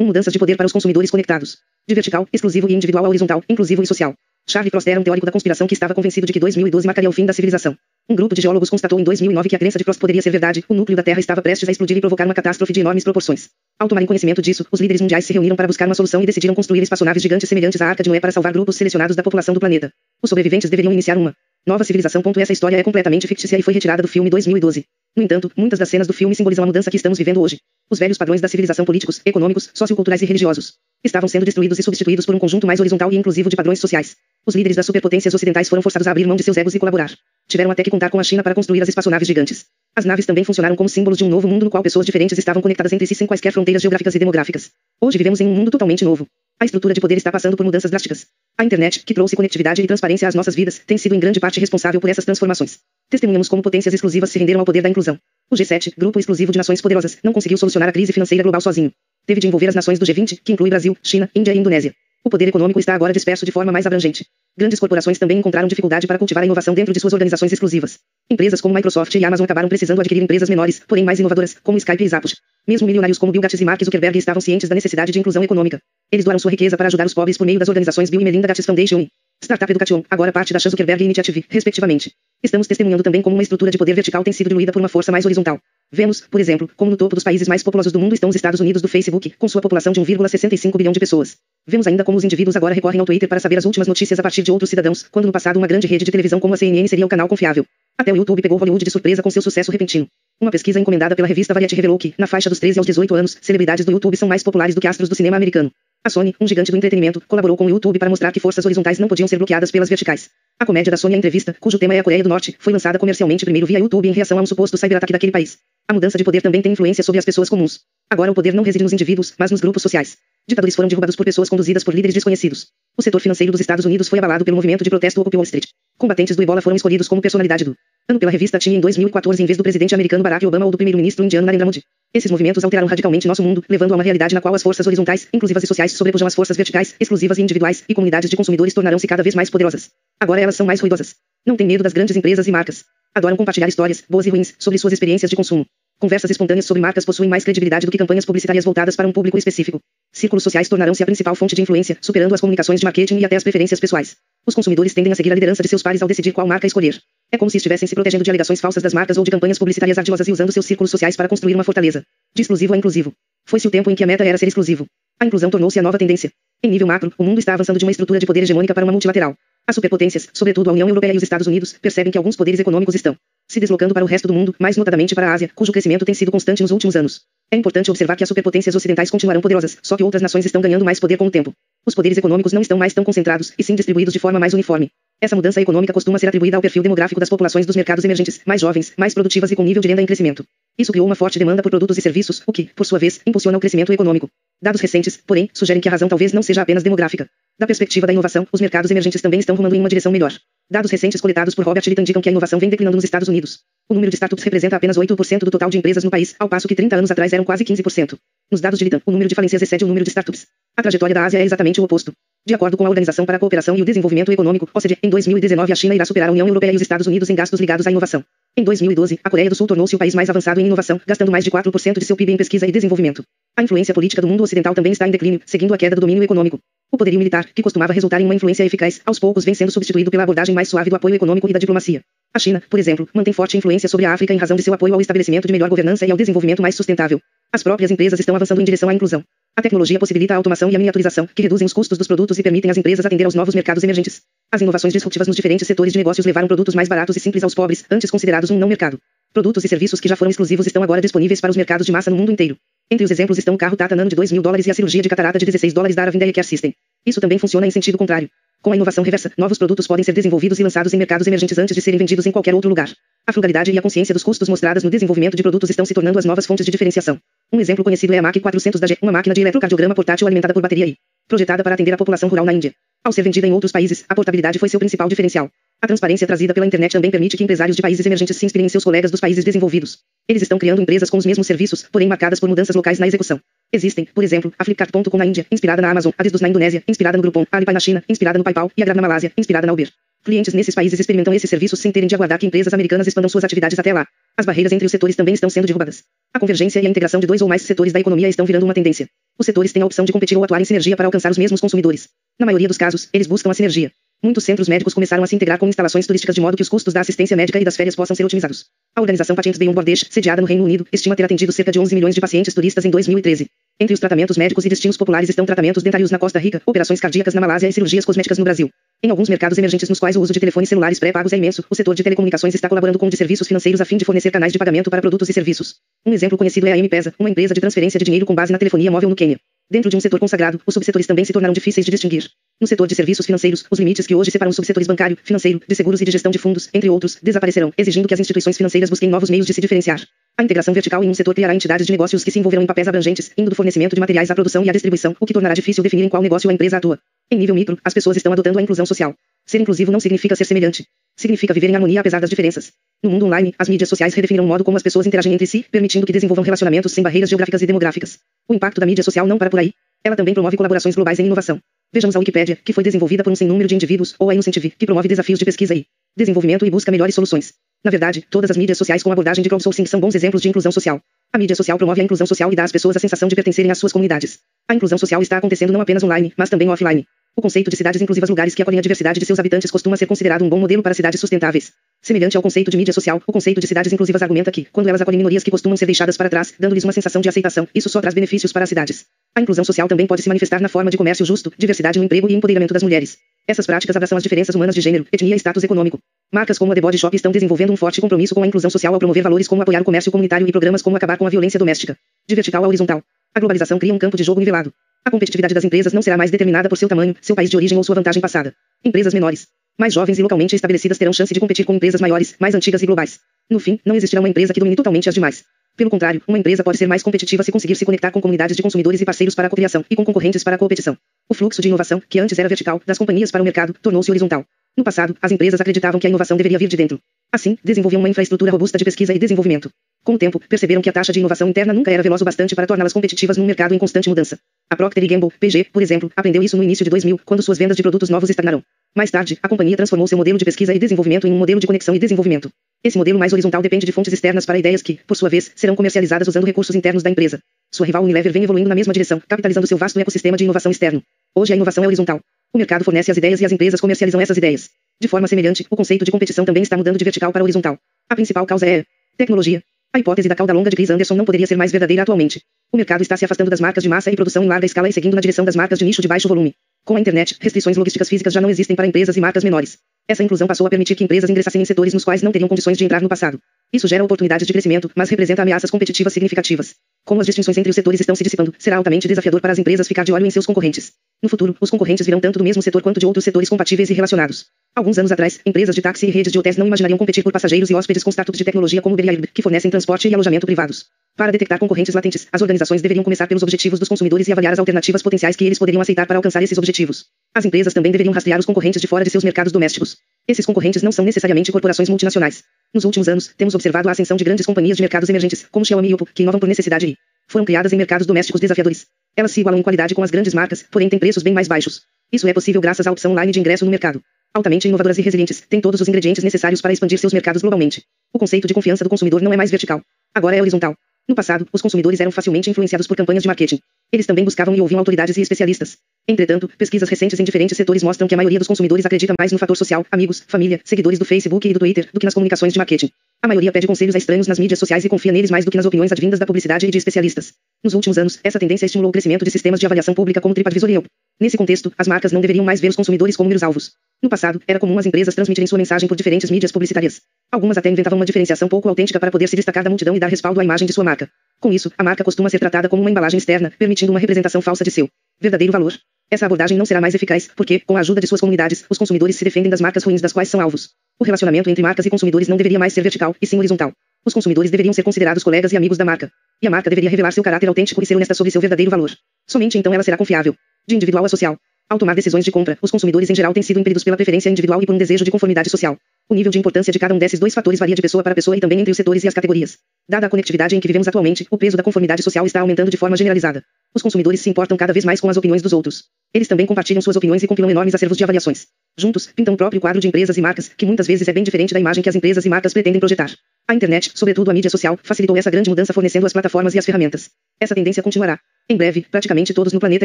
1. Mudanças de poder para os consumidores conectados. De vertical, exclusivo e individual a horizontal, inclusivo e social. Charlie Frost era um teórico da conspiração que estava convencido de que 2012 marcaria o fim da civilização. Um grupo de geólogos constatou em 2009 que a crença de Frost poderia ser verdade, o núcleo da Terra estava prestes a explodir e provocar uma catástrofe de enormes proporções. Ao tomarem conhecimento disso, os líderes mundiais se reuniram para buscar uma solução e decidiram construir espaçonaves gigantes semelhantes à Arca de Noé para salvar grupos selecionados da população do planeta. Os sobreviventes deveriam iniciar uma nova civilização. Essa história é completamente fictícia e foi retirada do filme 2012. No entanto, muitas das cenas do filme simbolizam a mudança que estamos vivendo hoje. Os velhos padrões da civilização políticos, econômicos, socioculturais e religiosos estavam sendo destruídos e substituídos por um conjunto mais horizontal e inclusivo de padrões sociais. Os líderes das superpotências ocidentais foram forçados a abrir mão de seus egos e colaborar. Tiveram até que contar com a China para construir as espaçonaves gigantes. As naves também funcionaram como símbolos de um novo mundo no qual pessoas diferentes estavam conectadas entre si sem quaisquer fronteiras geográficas e demográficas. Hoje vivemos em um mundo totalmente novo. A estrutura de poder está passando por mudanças drásticas. A internet, que trouxe conectividade e transparência às nossas vidas, tem sido em grande parte responsável por essas transformações. Testemunhamos como potências exclusivas se renderam ao poder da inclusão. O G7, grupo exclusivo de nações poderosas, não conseguiu solucionar a crise financeira global sozinho. Teve de envolver as nações do G20, que inclui Brasil, China, Índia e Indonésia. O poder econômico está agora disperso de forma mais abrangente. Grandes corporações também encontraram dificuldade para cultivar a inovação dentro de suas organizações exclusivas. Empresas como Microsoft e Amazon acabaram precisando adquirir empresas menores, porém mais inovadoras, como Skype e Zappos. Mesmo milionários como Bill Gates e Mark Zuckerberg estavam cientes da necessidade de inclusão econômica. Eles doaram sua riqueza para ajudar os pobres por meio das organizações Bill e Melinda Gates Foundation Startup Education, agora parte da Zuckerberg Initiative, respectivamente. Estamos testemunhando também como uma estrutura de poder vertical tem sido diluída por uma força mais horizontal. Vemos, por exemplo, como no topo dos países mais populosos do mundo estão os Estados Unidos do Facebook, com sua população de 1,65 bilhão de pessoas. Vemos ainda como os indivíduos agora recorrem ao Twitter para saber as últimas notícias a partir de outros cidadãos, quando no passado uma grande rede de televisão como a CNN seria o canal confiável. Até o YouTube pegou Hollywood de surpresa com seu sucesso repentino. Uma pesquisa encomendada pela revista Variety revelou que, na faixa dos 13 aos 18 anos, celebridades do YouTube são mais populares do que astros do cinema americano. A Sony, um gigante do entretenimento, colaborou com o YouTube para mostrar que forças horizontais não podiam ser bloqueadas pelas verticais. A comédia da Sony A Entrevista, cujo tema é a Coreia do Norte, foi lançada comercialmente primeiro via YouTube em reação a um suposto cyberataque daquele país. A mudança de poder também tem influência sobre as pessoas comuns. Agora o poder não reside nos indivíduos, mas nos grupos sociais. Ditadores foram derrubados por pessoas conduzidas por líderes desconhecidos. O setor financeiro dos Estados Unidos foi abalado pelo movimento de protesto Occupy Wall Street. Combatentes do Ebola foram escolhidos como personalidade do ano pela revista Time em 2014 em vez do presidente americano Barack Obama ou do primeiro-ministro indiano Narendra Modi. Esses movimentos alteraram radicalmente nosso mundo, levando a uma realidade na qual as forças horizontais, inclusivas e sociais sobrepujam as forças verticais, exclusivas e individuais, e comunidades de consumidores tornarão-se cada vez mais poderosas. Agora elas são mais ruidosas. Não tem medo das grandes empresas e marcas. Adoram compartilhar histórias, boas e ruins, sobre suas experiências de consumo. Conversas espontâneas sobre marcas possuem mais credibilidade do que campanhas publicitárias voltadas para um público específico. Círculos sociais tornarão-se a principal fonte de influência, superando as comunicações de marketing e até as preferências pessoais. Os consumidores tendem a seguir a liderança de seus pares ao decidir qual marca escolher. É como se estivessem se protegendo de alegações falsas das marcas ou de campanhas publicitárias ardilosas e usando seus círculos sociais para construir uma fortaleza. De exclusivo a inclusivo. Foi-se o tempo em que a meta era ser exclusivo. A inclusão tornou-se a nova tendência. Em nível macro, o mundo está avançando de uma estrutura de poder hegemônica para uma multilateral. As superpotências, sobretudo a União Europeia e os Estados Unidos, percebem que alguns poderes econômicos estão se deslocando para o resto do mundo, mais notadamente para a Ásia, cujo crescimento tem sido constante nos últimos anos. É importante observar que as superpotências ocidentais continuarão poderosas, só que outras nações estão ganhando mais poder com o tempo. Os poderes econômicos não estão mais tão concentrados, e sim distribuídos de forma mais uniforme. Essa mudança econômica costuma ser atribuída ao perfil demográfico das populações dos mercados emergentes, mais jovens, mais produtivas e com nível de renda em crescimento. Isso criou uma forte demanda por produtos e serviços, o que, por sua vez, impulsiona o crescimento econômico. Dados recentes, porém, sugerem que a razão talvez não seja apenas demográfica. Da perspectiva da inovação, os mercados emergentes também estão rumando em uma direção melhor. Dados recentes coletados por Robert Litt indicam que a inovação vem declinando nos Estados Unidos. O número de startups representa apenas 8% do total de empresas no país, ao passo que 30 anos atrás eram quase 15%. Nos dados de Litan, o número de falências excede o número de startups. A trajetória da Ásia é exatamente o oposto. De acordo com a Organização para a Cooperação e o Desenvolvimento Econômico, OCDE, em 2019 a China irá superar a União Europeia e os Estados Unidos em gastos ligados à inovação. Em 2012, a Coreia do Sul tornou-se o país mais avançado em inovação, gastando mais de 4% de seu PIB em pesquisa e desenvolvimento. A influência política do mundo ocidental também está em declínio, seguindo a queda do domínio econômico. O poderio militar, que costumava resultar em uma influência eficaz, aos poucos vem sendo substituído pela abordagem mais suave do apoio econômico e da diplomacia. A China, por exemplo, mantém forte influência sobre a África em razão de seu apoio ao estabelecimento de melhor governança e ao desenvolvimento mais sustentável. As próprias empresas estão avançando em direção à inclusão. A tecnologia possibilita a automação e a miniaturização, que reduzem os custos dos produtos e permitem às empresas atender aos novos mercados emergentes. As inovações disruptivas nos diferentes setores de negócios levaram produtos mais baratos e simples aos pobres, antes considerados um não mercado. Produtos e serviços que já foram exclusivos estão agora disponíveis para os mercados de massa no mundo inteiro. Entre os exemplos estão o carro Tata Nano de 2 mil dólares e a cirurgia de catarata de 16 dólares da Aravindale Care System. Isso também funciona em sentido contrário. Com a inovação reversa, novos produtos podem ser desenvolvidos e lançados em mercados emergentes antes de serem vendidos em qualquer outro lugar. A frugalidade e a consciência dos custos mostradas no desenvolvimento de produtos estão se tornando as novas fontes de diferenciação. Um exemplo conhecido é a MAC 400 da G, uma máquina de eletrocardiograma portátil alimentada por bateria e projetada para atender a população rural na Índia. Ao ser vendida em outros países, a portabilidade foi seu principal diferencial. A transparência trazida pela internet também permite que empresários de países emergentes se inspirem em seus colegas dos países desenvolvidos. Eles estão criando empresas com os mesmos serviços, porém marcadas por mudanças locais na execução. Existem, por exemplo, a Flipkart.com na Índia, inspirada na Amazon, a Desdos na Indonésia, inspirada no Groupon, a Alipay na China, inspirada no PayPal, e a Grab na Malásia, inspirada na Uber. Clientes nesses países experimentam esses serviços sem terem de aguardar que empresas americanas expandam suas atividades até lá. As barreiras entre os setores também estão sendo derrubadas. A convergência e a integração de dois ou mais setores da economia estão virando uma tendência. Os setores têm a opção de competir ou atuar em sinergia para alcançar os mesmos consumidores. Na maioria dos casos, eles buscam a sinergia. Muitos centros médicos começaram a se integrar com instalações turísticas de modo que os custos da assistência médica e das férias possam ser otimizados. A organização Patients Beyond Borders, sediada no Reino Unido, estima ter atendido cerca de 11 milhões de pacientes turistas em 2013. Entre os tratamentos médicos e destinos populares estão tratamentos dentários na Costa Rica, operações cardíacas na Malásia e cirurgias cosméticas no Brasil. Em alguns mercados emergentes nos quais o uso de telefones celulares pré-pagos é imenso, o setor de telecomunicações está colaborando com o de serviços financeiros a fim de fornecer canais de pagamento para produtos e serviços. Um exemplo conhecido é a M-Pesa, uma empresa de transferência de dinheiro com base na telefonia móvel no Quênia. Dentro de um setor consagrado, os subsetores também se tornaram difíceis de distinguir. No setor de serviços financeiros, os limites que hoje separam os subsetores bancário, financeiro, de seguros e de gestão de fundos, entre outros, desaparecerão, exigindo que as instituições financeiras busquem novos meios de se diferenciar. A integração vertical em um setor criará entidades de negócios que se envolverão em papéis abrangentes, indo do fornecimento de materiais à produção e à distribuição, o que tornará difícil definir em qual negócio a empresa atua. Em nível micro, as pessoas estão adotando a inclusão social. Ser inclusivo não significa ser semelhante. Significa viver em harmonia apesar das diferenças. No mundo online, as mídias sociais redefiniram o modo como as pessoas interagem entre si, permitindo que desenvolvam relacionamentos sem barreiras geográficas e demográficas. O impacto da mídia social não para por aí. Ela também promove colaborações globais em inovação. Vejamos a Wikipédia, que foi desenvolvida por um sem número de indivíduos, ou a InnoCentive, que promove desafios de pesquisa e desenvolvimento e busca melhores soluções. Na verdade, todas as mídias sociais com abordagem de crowdsourcing são bons exemplos de inclusão social. A mídia social promove a inclusão social e dá às pessoas a sensação de pertencerem às suas comunidades. A inclusão social está acontecendo não apenas online, mas também offline. O conceito de cidades inclusivas lugares que acolhem a diversidade de seus habitantes costuma ser considerado um bom modelo para cidades sustentáveis. Semelhante ao conceito de mídia social, o conceito de cidades inclusivas argumenta que, quando elas acolhem minorias que costumam ser deixadas para trás, dando-lhes uma sensação de aceitação, isso só traz benefícios para as cidades. A inclusão social também pode se manifestar na forma de comércio justo, diversidade no emprego e empoderamento das mulheres. Essas práticas abraçam as diferenças humanas de gênero, etnia e status econômico. Marcas como a The Body Shop estão desenvolvendo um forte compromisso com a inclusão social ao promover valores como apoiar o comércio comunitário e programas como acabar com a violência doméstica. De vertical a horizontal. A globalização cria um campo de jogo nivelado. A competitividade das empresas não será mais determinada por seu tamanho, seu país de origem ou sua vantagem passada. Empresas menores, mais jovens e localmente estabelecidas terão chance de competir com empresas maiores, mais antigas e globais. No fim, não existirá uma empresa que domine totalmente as demais. Pelo contrário, uma empresa pode ser mais competitiva se conseguir se conectar com comunidades de consumidores e parceiros para a cocriação, e com concorrentes para a competição. O fluxo de inovação, que antes era vertical, das companhias para o mercado, tornou-se horizontal. No passado, as empresas acreditavam que a inovação deveria vir de dentro. Assim, desenvolviam uma infraestrutura robusta de pesquisa e desenvolvimento. Com o tempo, perceberam que a taxa de inovação interna nunca era veloz o bastante para torná-las competitivas num mercado em constante mudança. A Procter Gamble, PG, por exemplo, aprendeu isso no início de 2000, quando suas vendas de produtos novos estagnaram. Mais tarde, a companhia transformou seu modelo de pesquisa e desenvolvimento em um modelo de conexão e desenvolvimento. Esse modelo mais horizontal depende de fontes externas para ideias que, por sua vez, serão comercializadas usando recursos internos da empresa. Sua rival Unilever vem evoluindo na mesma direção, capitalizando seu vasto ecossistema de inovação externo. Hoje a inovação é horizontal. O mercado fornece as ideias e as empresas comercializam essas ideias. De forma semelhante, o conceito de competição também está mudando de vertical para horizontal. A principal causa é tecnologia. A hipótese da cauda longa de Chris Anderson não poderia ser mais verdadeira atualmente. O mercado está se afastando das marcas de massa e produção em larga escala e seguindo na direção das marcas de nicho de baixo volume. Com a internet, restrições logísticas físicas já não existem para empresas e marcas menores. Essa inclusão passou a permitir que empresas ingressassem em setores nos quais não teriam condições de entrar no passado. Isso gera oportunidades de crescimento, mas representa ameaças competitivas significativas. Como as distinções entre os setores estão se dissipando, será altamente desafiador para as empresas ficar de olho em seus concorrentes. No futuro, os concorrentes virão tanto do mesmo setor quanto de outros setores compatíveis e relacionados. Alguns anos atrás, empresas de táxi e redes de hotéis não imaginariam competir por passageiros e hóspedes com startups de tecnologia como Uber que fornecem transporte e alojamento privados. Para detectar concorrentes latentes, as organizações deveriam começar pelos objetivos dos consumidores e avaliar as alternativas potenciais que eles poderiam aceitar para alcançar esses objetivos. As empresas também deveriam rastrear os concorrentes de fora de seus mercados domésticos. Esses concorrentes não são necessariamente corporações multinacionais. Nos últimos anos, temos observado a ascensão de grandes companhias de mercados emergentes, como Xiaomi e Oppo, que inovam por necessidade e foram criadas em mercados domésticos desafiadores. Elas se igualam em qualidade com as grandes marcas, porém têm preços bem mais baixos. Isso é possível graças à opção online de ingresso no mercado. Altamente inovadoras e resilientes, têm todos os ingredientes necessários para expandir seus mercados globalmente. O conceito de confiança do consumidor não é mais vertical. Agora é horizontal. No passado, os consumidores eram facilmente influenciados por campanhas de marketing. Eles também buscavam e ouviam autoridades e especialistas. Entretanto, pesquisas recentes em diferentes setores mostram que a maioria dos consumidores acredita mais no fator social, amigos, família, seguidores do Facebook e do Twitter, do que nas comunicações de marketing. A maioria pede conselhos a estranhos nas mídias sociais e confia neles mais do que nas opiniões advindas da publicidade e de especialistas. Nos últimos anos, essa tendência estimulou o crescimento de sistemas de avaliação pública como TripAdvisor e Yelp. Nesse contexto, as marcas não deveriam mais ver os consumidores como meros alvos. No passado, era comum as empresas transmitirem sua mensagem por diferentes mídias publicitárias. Algumas até inventavam uma diferenciação pouco autêntica para poder se destacar da multidão e dar respaldo à imagem de sua marca. Com isso, a marca costuma ser tratada como uma embalagem externa, permitindo uma representação falsa de seu verdadeiro valor. Essa abordagem não será mais eficaz, porque, com a ajuda de suas comunidades, os consumidores se defendem das marcas ruins das quais são alvos. O relacionamento entre marcas e consumidores não deveria mais ser vertical, e sim horizontal. Os consumidores deveriam ser considerados colegas e amigos da marca. E a marca deveria revelar seu caráter autêntico e ser honesta sobre seu verdadeiro valor. Somente então ela será confiável. De individual a social. Ao tomar decisões de compra, os consumidores em geral têm sido impedidos pela preferência individual e por um desejo de conformidade social. O nível de importância de cada um desses dois fatores varia de pessoa para pessoa e também entre os setores e as categorias. Dada a conectividade em que vivemos atualmente, o peso da conformidade social está aumentando de forma generalizada. Os consumidores se importam cada vez mais com as opiniões dos outros. Eles também compartilham suas opiniões e compilam enormes acervos de avaliações. Juntos, pintam o próprio quadro de empresas e marcas, que muitas vezes é bem diferente da imagem que as empresas e marcas pretendem projetar. A internet, sobretudo a mídia social, facilitou essa grande mudança fornecendo as plataformas e as ferramentas. Essa tendência continuará. Em breve, praticamente todos no planeta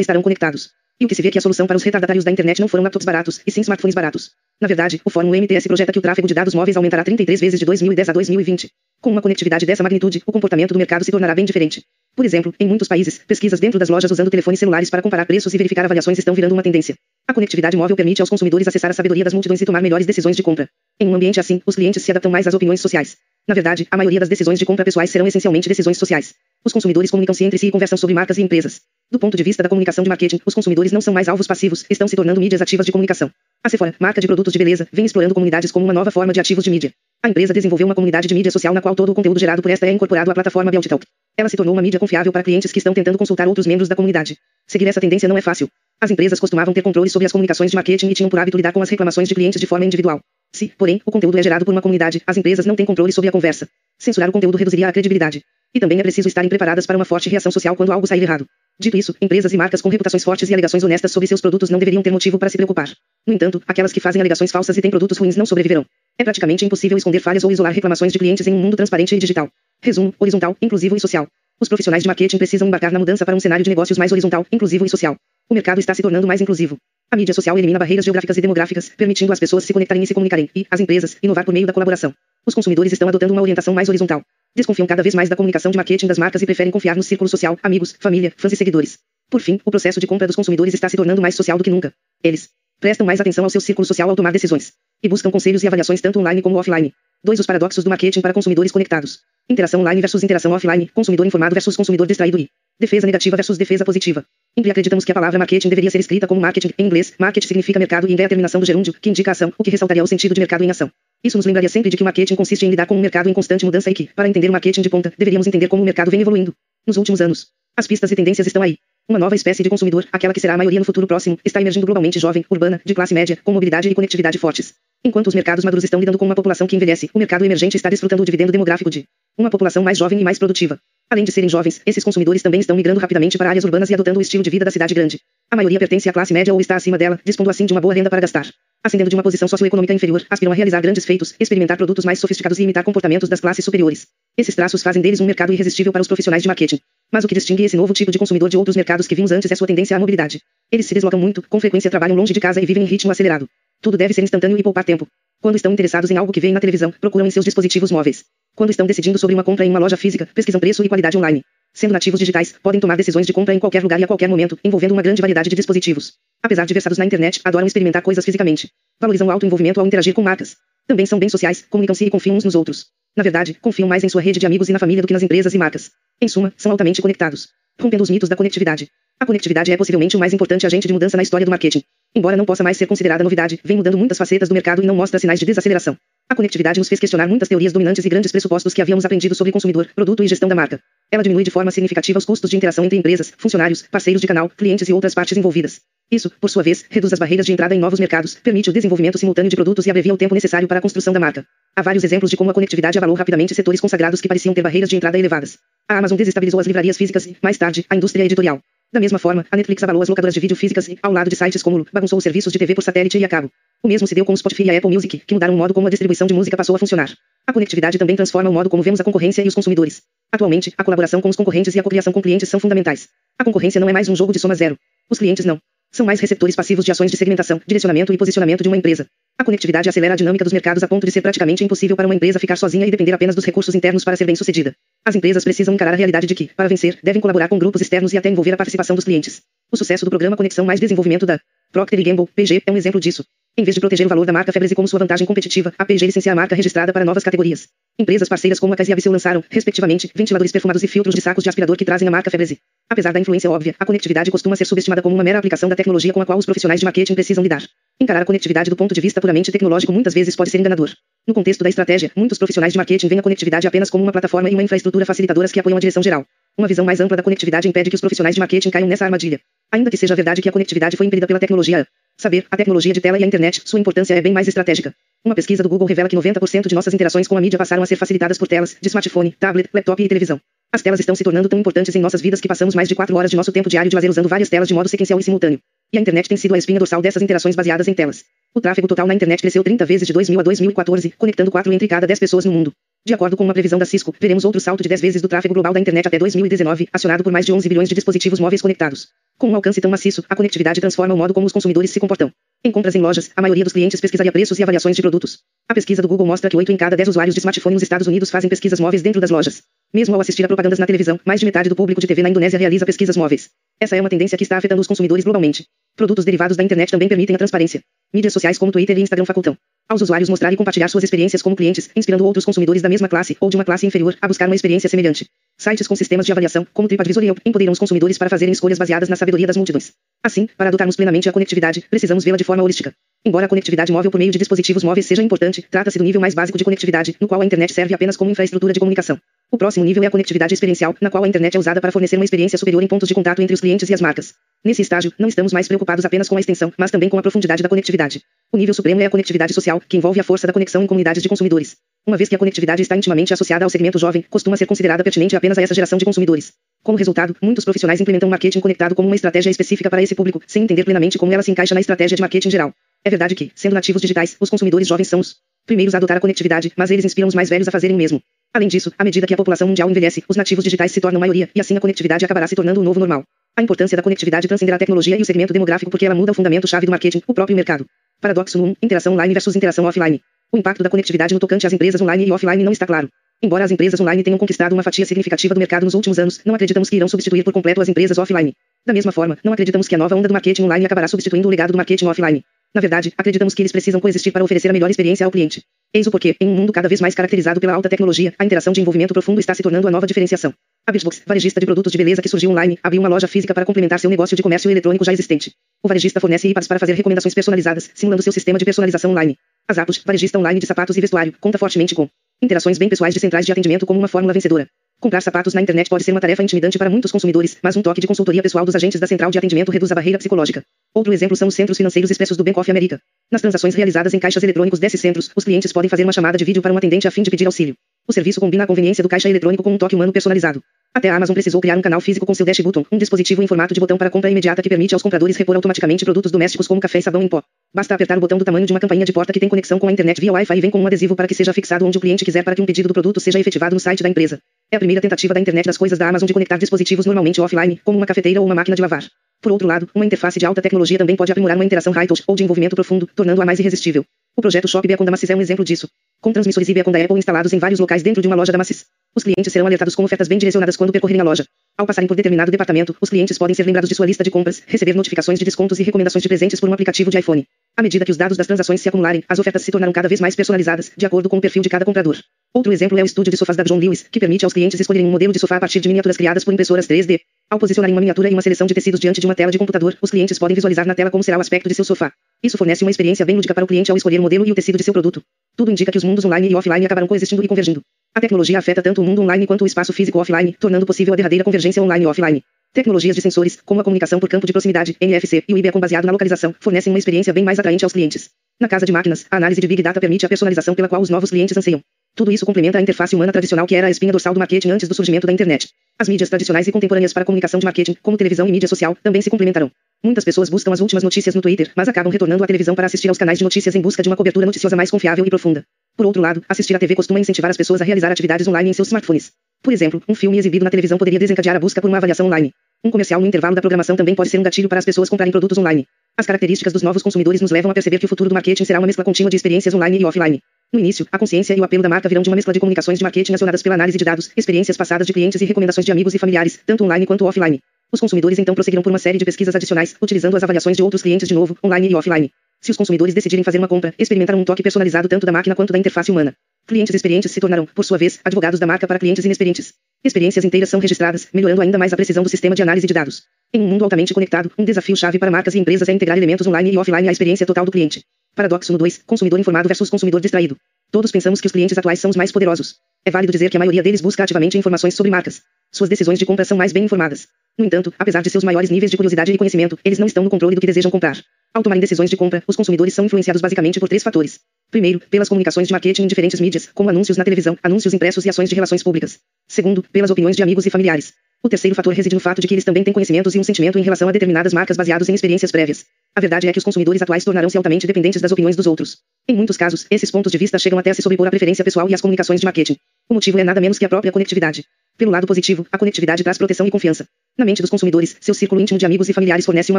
estarão conectados. E o que se vê é que a solução para os retardatários da internet não foram laptops baratos, e sim smartphones baratos. Na verdade, o Fórum MTS projeta que o tráfego de dados móveis aumentará 33 vezes de 2010 a 2020. Com uma conectividade dessa magnitude, o comportamento do mercado se tornará bem diferente. Por exemplo, em muitos países, pesquisas dentro das lojas usando telefones celulares para comparar preços e verificar avaliações estão virando uma tendência. A conectividade móvel permite aos consumidores acessar a sabedoria das multidões e tomar melhores decisões de compra. Em um ambiente assim, os clientes se adaptam mais às opiniões sociais. Na verdade, a maioria das decisões de compra pessoais serão essencialmente decisões sociais. Os consumidores comunicam-se entre si e conversam sobre marcas e empresas. Do ponto de vista da comunicação de marketing, os consumidores não são mais alvos passivos, estão se tornando mídias ativas de comunicação. A Sephora, marca de produtos de beleza, vem explorando comunidades como uma nova forma de ativos de mídia. A empresa desenvolveu uma comunidade de mídia social na qual todo o conteúdo gerado por esta é incorporado à plataforma BeautyTalk. Ela se tornou uma mídia confiável para clientes que estão tentando consultar outros membros da comunidade. Seguir essa tendência não é fácil. As empresas costumavam ter controle sobre as comunicações de marketing e tinham por hábito lidar com as reclamações de clientes de forma individual. Se, porém, o conteúdo é gerado por uma comunidade, as empresas não têm controle sobre a conversa. Censurar o conteúdo reduziria a credibilidade. E também é preciso estarem preparadas para uma forte reação social quando algo sair errado. Dito isso, empresas e marcas com reputações fortes e alegações honestas sobre seus produtos não deveriam ter motivo para se preocupar. No entanto, aquelas que fazem alegações falsas e têm produtos ruins não sobreviverão. É praticamente impossível esconder falhas ou isolar reclamações de clientes em um mundo transparente e digital. Resumo: horizontal, inclusivo e social. Os profissionais de marketing precisam embarcar na mudança para um cenário de negócios mais horizontal, inclusivo e social. O mercado está se tornando mais inclusivo. A mídia social elimina barreiras geográficas e demográficas, permitindo às pessoas se conectarem e se comunicarem, e, as empresas, inovar por meio da colaboração. Os consumidores estão adotando uma orientação mais horizontal. Desconfiam cada vez mais da comunicação de marketing das marcas e preferem confiar no círculo social, amigos, família, fãs e seguidores. Por fim, o processo de compra dos consumidores está se tornando mais social do que nunca. Eles prestam mais atenção ao seu círculo social ao tomar decisões e buscam conselhos e avaliações tanto online como offline. 2. Os paradoxos do marketing para consumidores conectados. Interação online versus interação offline, consumidor informado versus consumidor distraído e defesa negativa versus defesa positiva. Em acreditamos que a palavra marketing deveria ser escrita como marketing em inglês. Marketing significa mercado e em é a terminação do gerúndio, que indica ação, o que ressaltaria o sentido de mercado em ação. Isso nos lembraria sempre de que o marketing consiste em lidar com um mercado em constante mudança e que, para entender o marketing de ponta, deveríamos entender como o mercado vem evoluindo. Nos últimos anos, as pistas e tendências estão aí. Uma nova espécie de consumidor, aquela que será a maioria no futuro próximo, está emergindo globalmente jovem, urbana, de classe média, com mobilidade e conectividade fortes. Enquanto os mercados maduros estão lidando com uma população que envelhece, o mercado emergente está desfrutando o dividendo demográfico de uma população mais jovem e mais produtiva. Além de serem jovens, esses consumidores também estão migrando rapidamente para áreas urbanas e adotando o estilo de vida da cidade grande. A maioria pertence à classe média ou está acima dela, dispondo assim de uma boa renda para gastar. Ascendendo de uma posição socioeconômica inferior, aspiram a realizar grandes feitos, experimentar produtos mais sofisticados e imitar comportamentos das classes superiores. Esses traços fazem deles um mercado irresistível para os profissionais de marketing. Mas o que distingue esse novo tipo de consumidor de outros mercados que vimos antes é sua tendência à mobilidade. Eles se deslocam muito, com frequência trabalham longe de casa e vivem em ritmo acelerado. Tudo deve ser instantâneo e poupar tempo. Quando estão interessados em algo que veem na televisão, procuram em seus dispositivos móveis. Quando estão decidindo sobre uma compra em uma loja física, pesquisam preço e qualidade online. Sendo nativos digitais, podem tomar decisões de compra em qualquer lugar e a qualquer momento, envolvendo uma grande variedade de dispositivos. Apesar de versados na internet, adoram experimentar coisas fisicamente. Valorizam o alto envolvimento ao interagir com marcas. Também são bem sociais, comunicam-se e confiam uns nos outros. Na verdade, confiam mais em sua rede de amigos e na família do que nas empresas e marcas. Em suma, são altamente conectados. Rompendo os mitos da conectividade. A conectividade é possivelmente o mais importante agente de mudança na história do marketing. Embora não possa mais ser considerada novidade, vem mudando muitas facetas do mercado e não mostra sinais de desaceleração. A conectividade nos fez questionar muitas teorias dominantes e grandes pressupostos que havíamos aprendido sobre consumidor, produto e gestão da marca. Ela diminui de forma significativa os custos de interação entre empresas, funcionários, parceiros de canal, clientes e outras partes envolvidas. Isso, por sua vez, reduz as barreiras de entrada em novos mercados, permite o desenvolvimento simultâneo de produtos e abrevia o tempo necessário para a construção da marca. Há vários exemplos de como a conectividade avalou rapidamente setores consagrados que pareciam ter barreiras de entrada elevadas. A Amazon desestabilizou as livrarias físicas e, mais tarde, a indústria editorial. Da mesma forma, a Netflix abalou as locadoras de vídeo físicas e, ao lado de sites como bagunçou os serviços de TV por satélite e a cabo. O mesmo se deu com o Spotify e a Apple Music, que mudaram o modo como a distribuição de música passou a funcionar. A conectividade também transforma o modo como vemos a concorrência e os consumidores. Atualmente, a colaboração com os concorrentes e a cocriação com clientes são fundamentais. A concorrência não é mais um jogo de soma zero. Os clientes não. São mais receptores passivos de ações de segmentação, direcionamento e posicionamento de uma empresa. A conectividade acelera a dinâmica dos mercados a ponto de ser praticamente impossível para uma empresa ficar sozinha e depender apenas dos recursos internos para ser bem-sucedida. As empresas precisam encarar a realidade de que, para vencer, devem colaborar com grupos externos e até envolver a participação dos clientes. O sucesso do programa Conexão Mais Desenvolvimento da Procter Gamble, PG, é um exemplo disso. Em vez de proteger o valor da marca Febreze como sua vantagem competitiva, a P&G licencia a marca registrada para novas categorias. Empresas parceiras como a Cas e lançaram, respectivamente, ventiladores perfumados e filtros de sacos de aspirador que trazem a marca Febreze. Apesar da influência óbvia, a conectividade costuma ser subestimada como uma mera aplicação da tecnologia com a qual os profissionais de marketing precisam lidar. Encarar a conectividade do ponto de vista puramente tecnológico muitas vezes pode ser enganador. No contexto da estratégia, muitos profissionais de marketing veem a conectividade apenas como uma plataforma e uma infraestrutura facilitadoras que apoiam a direção geral. Uma visão mais ampla da conectividade impede que os profissionais de marketing caiam nessa armadilha. Ainda que seja verdade que a conectividade foi impedida pela tecnologia, Saber, a tecnologia de tela e a internet, sua importância é bem mais estratégica. Uma pesquisa do Google revela que 90% de nossas interações com a mídia passaram a ser facilitadas por telas, de smartphone, tablet, laptop e televisão. As telas estão se tornando tão importantes em nossas vidas que passamos mais de 4 horas de nosso tempo diário de lazer usando várias telas de modo sequencial e simultâneo. E a internet tem sido a espinha dorsal dessas interações baseadas em telas. O tráfego total na internet cresceu 30 vezes de 2000 a 2014, conectando 4 entre cada 10 pessoas no mundo. De acordo com uma previsão da Cisco, veremos outro salto de 10 vezes do tráfego global da internet até 2019, acionado por mais de 11 bilhões de dispositivos móveis conectados. Com um alcance tão maciço, a conectividade transforma o modo como os consumidores se comportam. Em compras em lojas, a maioria dos clientes pesquisaria preços e avaliações de produtos. A pesquisa do Google mostra que 8 em cada 10 usuários de smartphone nos Estados Unidos fazem pesquisas móveis dentro das lojas. Mesmo ao assistir a propagandas na televisão, mais de metade do público de TV na Indonésia realiza pesquisas móveis. Essa é uma tendência que está afetando os consumidores globalmente. Produtos derivados da internet também permitem a transparência. Mídias sociais como Twitter e Instagram facultam aos usuários mostrar e compartilhar suas experiências como clientes, inspirando outros consumidores da mesma classe ou de uma classe inferior a buscar uma experiência semelhante. Sites com sistemas de avaliação, como TripAdvisor e Yelp, empoderam os consumidores para fazerem escolhas baseadas na sabedoria das multidões. Assim, para adotarmos plenamente a conectividade, precisamos vê-la de forma holística. Embora a conectividade móvel por meio de dispositivos móveis seja importante, trata-se do nível mais básico de conectividade, no qual a internet serve apenas como infraestrutura de comunicação. O próximo nível é a conectividade experiencial, na qual a internet é usada para fornecer uma experiência superior em pontos de contato entre os clientes e as marcas. Nesse estágio, não estamos mais preocupados apenas com a extensão, mas também com a profundidade da conectividade. O nível supremo é a conectividade social, que envolve a força da conexão em comunidades de consumidores. Uma vez que a conectividade está intimamente associada ao segmento jovem, costuma ser considerada pertinente apenas a essa geração de consumidores. Como resultado, muitos profissionais implementam marketing conectado como uma estratégia específica para esse público, sem entender plenamente como ela se encaixa na estratégia de marketing geral. É verdade que, sendo nativos digitais, os consumidores jovens são os primeiros a adotar a conectividade, mas eles inspiram os mais velhos a fazerem o mesmo. Além disso, à medida que a população mundial envelhece, os nativos digitais se tornam maioria, e assim a conectividade acabará se tornando o novo normal. A importância da conectividade transcenderá a tecnologia e o segmento demográfico porque ela muda o fundamento-chave do marketing, o próprio mercado. Paradoxo 1. Interação online versus interação offline. O impacto da conectividade no tocante às empresas online e offline não está claro. Embora as empresas online tenham conquistado uma fatia significativa do mercado nos últimos anos, não acreditamos que irão substituir por completo as empresas offline. Da mesma forma, não acreditamos que a nova onda do marketing online acabará substituindo o legado do marketing offline. Na verdade, acreditamos que eles precisam coexistir para oferecer a melhor experiência ao cliente. Eis o porquê, em um mundo cada vez mais caracterizado pela alta tecnologia, a interação de envolvimento profundo está se tornando a nova diferenciação. A Birchbox, varejista de produtos de beleza que surgiu online, abriu uma loja física para complementar seu negócio de comércio eletrônico já existente. O varejista fornece IPAs para fazer recomendações personalizadas, simulando seu sistema de personalização online. A Zappos, varejista online de sapatos e vestuário, conta fortemente com interações bem pessoais de centrais de atendimento como uma fórmula vencedora. Comprar sapatos na internet pode ser uma tarefa intimidante para muitos consumidores, mas um toque de consultoria pessoal dos agentes da central de atendimento reduz a barreira psicológica. Outro exemplo são os centros financeiros expressos do Bank of America. Nas transações realizadas em caixas eletrônicos desses centros, os clientes podem fazer uma chamada de vídeo para um atendente a fim de pedir auxílio. O serviço combina a conveniência do caixa eletrônico com um toque humano personalizado. Até a Amazon precisou criar um canal físico com seu Dash Button, um dispositivo em formato de botão para compra imediata que permite aos compradores repor automaticamente produtos domésticos como café e sabão em pó. Basta apertar o botão do tamanho de uma campainha de porta que tem conexão com a internet via Wi-Fi e vem com um adesivo para que seja fixado onde o cliente quiser para que um pedido do produto seja efetivado no site da empresa. É a primeira tentativa da internet das coisas da Amazon de conectar dispositivos normalmente offline, como uma cafeteira ou uma máquina de lavar. Por outro lado, uma interface de alta tecnologia também pode aprimorar uma interação high-touch ou de envolvimento profundo, tornando-a mais irresistível. O projeto Shop Beacon da Macy's é um exemplo disso. Com transmissores e Beacon da Apple instalados em vários locais dentro de uma loja da Macy's. Os clientes serão alertados com ofertas bem direcionadas quando percorrerem a loja. Ao passarem por determinado departamento, os clientes podem ser lembrados de sua lista de compras, receber notificações de descontos e recomendações de presentes por um aplicativo de iPhone. À medida que os dados das transações se acumularem, as ofertas se tornarão cada vez mais personalizadas, de acordo com o perfil de cada comprador. Outro exemplo é o estúdio de sofás da John Lewis, que permite aos clientes escolherem um modelo de sofá a partir de miniaturas criadas por impressoras 3D. Ao posicionarem uma miniatura e uma seleção de tecidos diante de uma tela de computador, os clientes podem visualizar na tela como será o aspecto de seu sofá. Isso fornece uma experiência bem lúdica para o cliente ao escolher o modelo e o tecido de seu produto. Tudo indica que os mundos online e offline acabarão coexistindo e convergindo. A tecnologia afeta tanto o mundo online quanto o espaço físico offline, tornando possível a derradeira convergência online e offline. Tecnologias de sensores, como a comunicação por campo de proximidade, NFC, e o IBECOM baseado na localização, fornecem uma experiência bem mais atraente aos clientes. Na casa de máquinas, a análise de Big Data permite a personalização pela qual os novos clientes anseiam. Tudo isso complementa a interface humana tradicional que era a espinha dorsal do marketing antes do surgimento da internet. As mídias tradicionais e contemporâneas para comunicação de marketing, como televisão e mídia social, também se complementarão. Muitas pessoas buscam as últimas notícias no Twitter, mas acabam retornando à televisão para assistir aos canais de notícias em busca de uma cobertura noticiosa mais confiável e profunda. Por outro lado, assistir à TV costuma incentivar as pessoas a realizar atividades online em seus smartphones. Por exemplo, um filme exibido na televisão poderia desencadear a busca por uma avaliação online. Um comercial no intervalo da programação também pode ser um gatilho para as pessoas comprarem produtos online. As características dos novos consumidores nos levam a perceber que o futuro do marketing será uma mescla contínua de experiências online e offline. No início, a consciência e o apelo da marca virão de uma mescla de comunicações de marketing acionadas pela análise de dados, experiências passadas de clientes e recomendações de amigos e familiares, tanto online quanto offline. Os consumidores então prosseguirão por uma série de pesquisas adicionais, utilizando as avaliações de outros clientes de novo, online e offline. Se os consumidores decidirem fazer uma compra, experimentarão um toque personalizado tanto da máquina quanto da interface humana. Clientes experientes se tornarão, por sua vez, advogados da marca para clientes inexperientes. Experiências inteiras são registradas, melhorando ainda mais a precisão do sistema de análise de dados. Em um mundo altamente conectado, um desafio-chave para marcas e empresas é integrar elementos online e offline à experiência total do cliente. Paradoxo no 2, consumidor informado versus consumidor distraído. Todos pensamos que os clientes atuais são os mais poderosos. É válido dizer que a maioria deles busca ativamente informações sobre marcas. Suas decisões de compra são mais bem informadas. No entanto, apesar de seus maiores níveis de curiosidade e conhecimento, eles não estão no controle do que desejam comprar. Ao tomarem decisões de compra, os consumidores são influenciados basicamente por três fatores. Primeiro, pelas comunicações de marketing em diferentes mídias, como anúncios na televisão, anúncios impressos e ações de relações públicas. Segundo, pelas opiniões de amigos e familiares. O terceiro fator reside no fato de que eles também têm conhecimentos e um sentimento em relação a determinadas marcas baseados em experiências prévias. A verdade é que os consumidores atuais tornarão-se altamente dependentes das opiniões dos outros. Em muitos casos, esses pontos de vista chegam até a se sobrepor à preferência pessoal e às comunicações de marketing. O motivo é nada menos que a própria conectividade. Pelo lado positivo, a conectividade traz proteção e confiança. Na mente dos consumidores, seu círculo íntimo de amigos e familiares fornece uma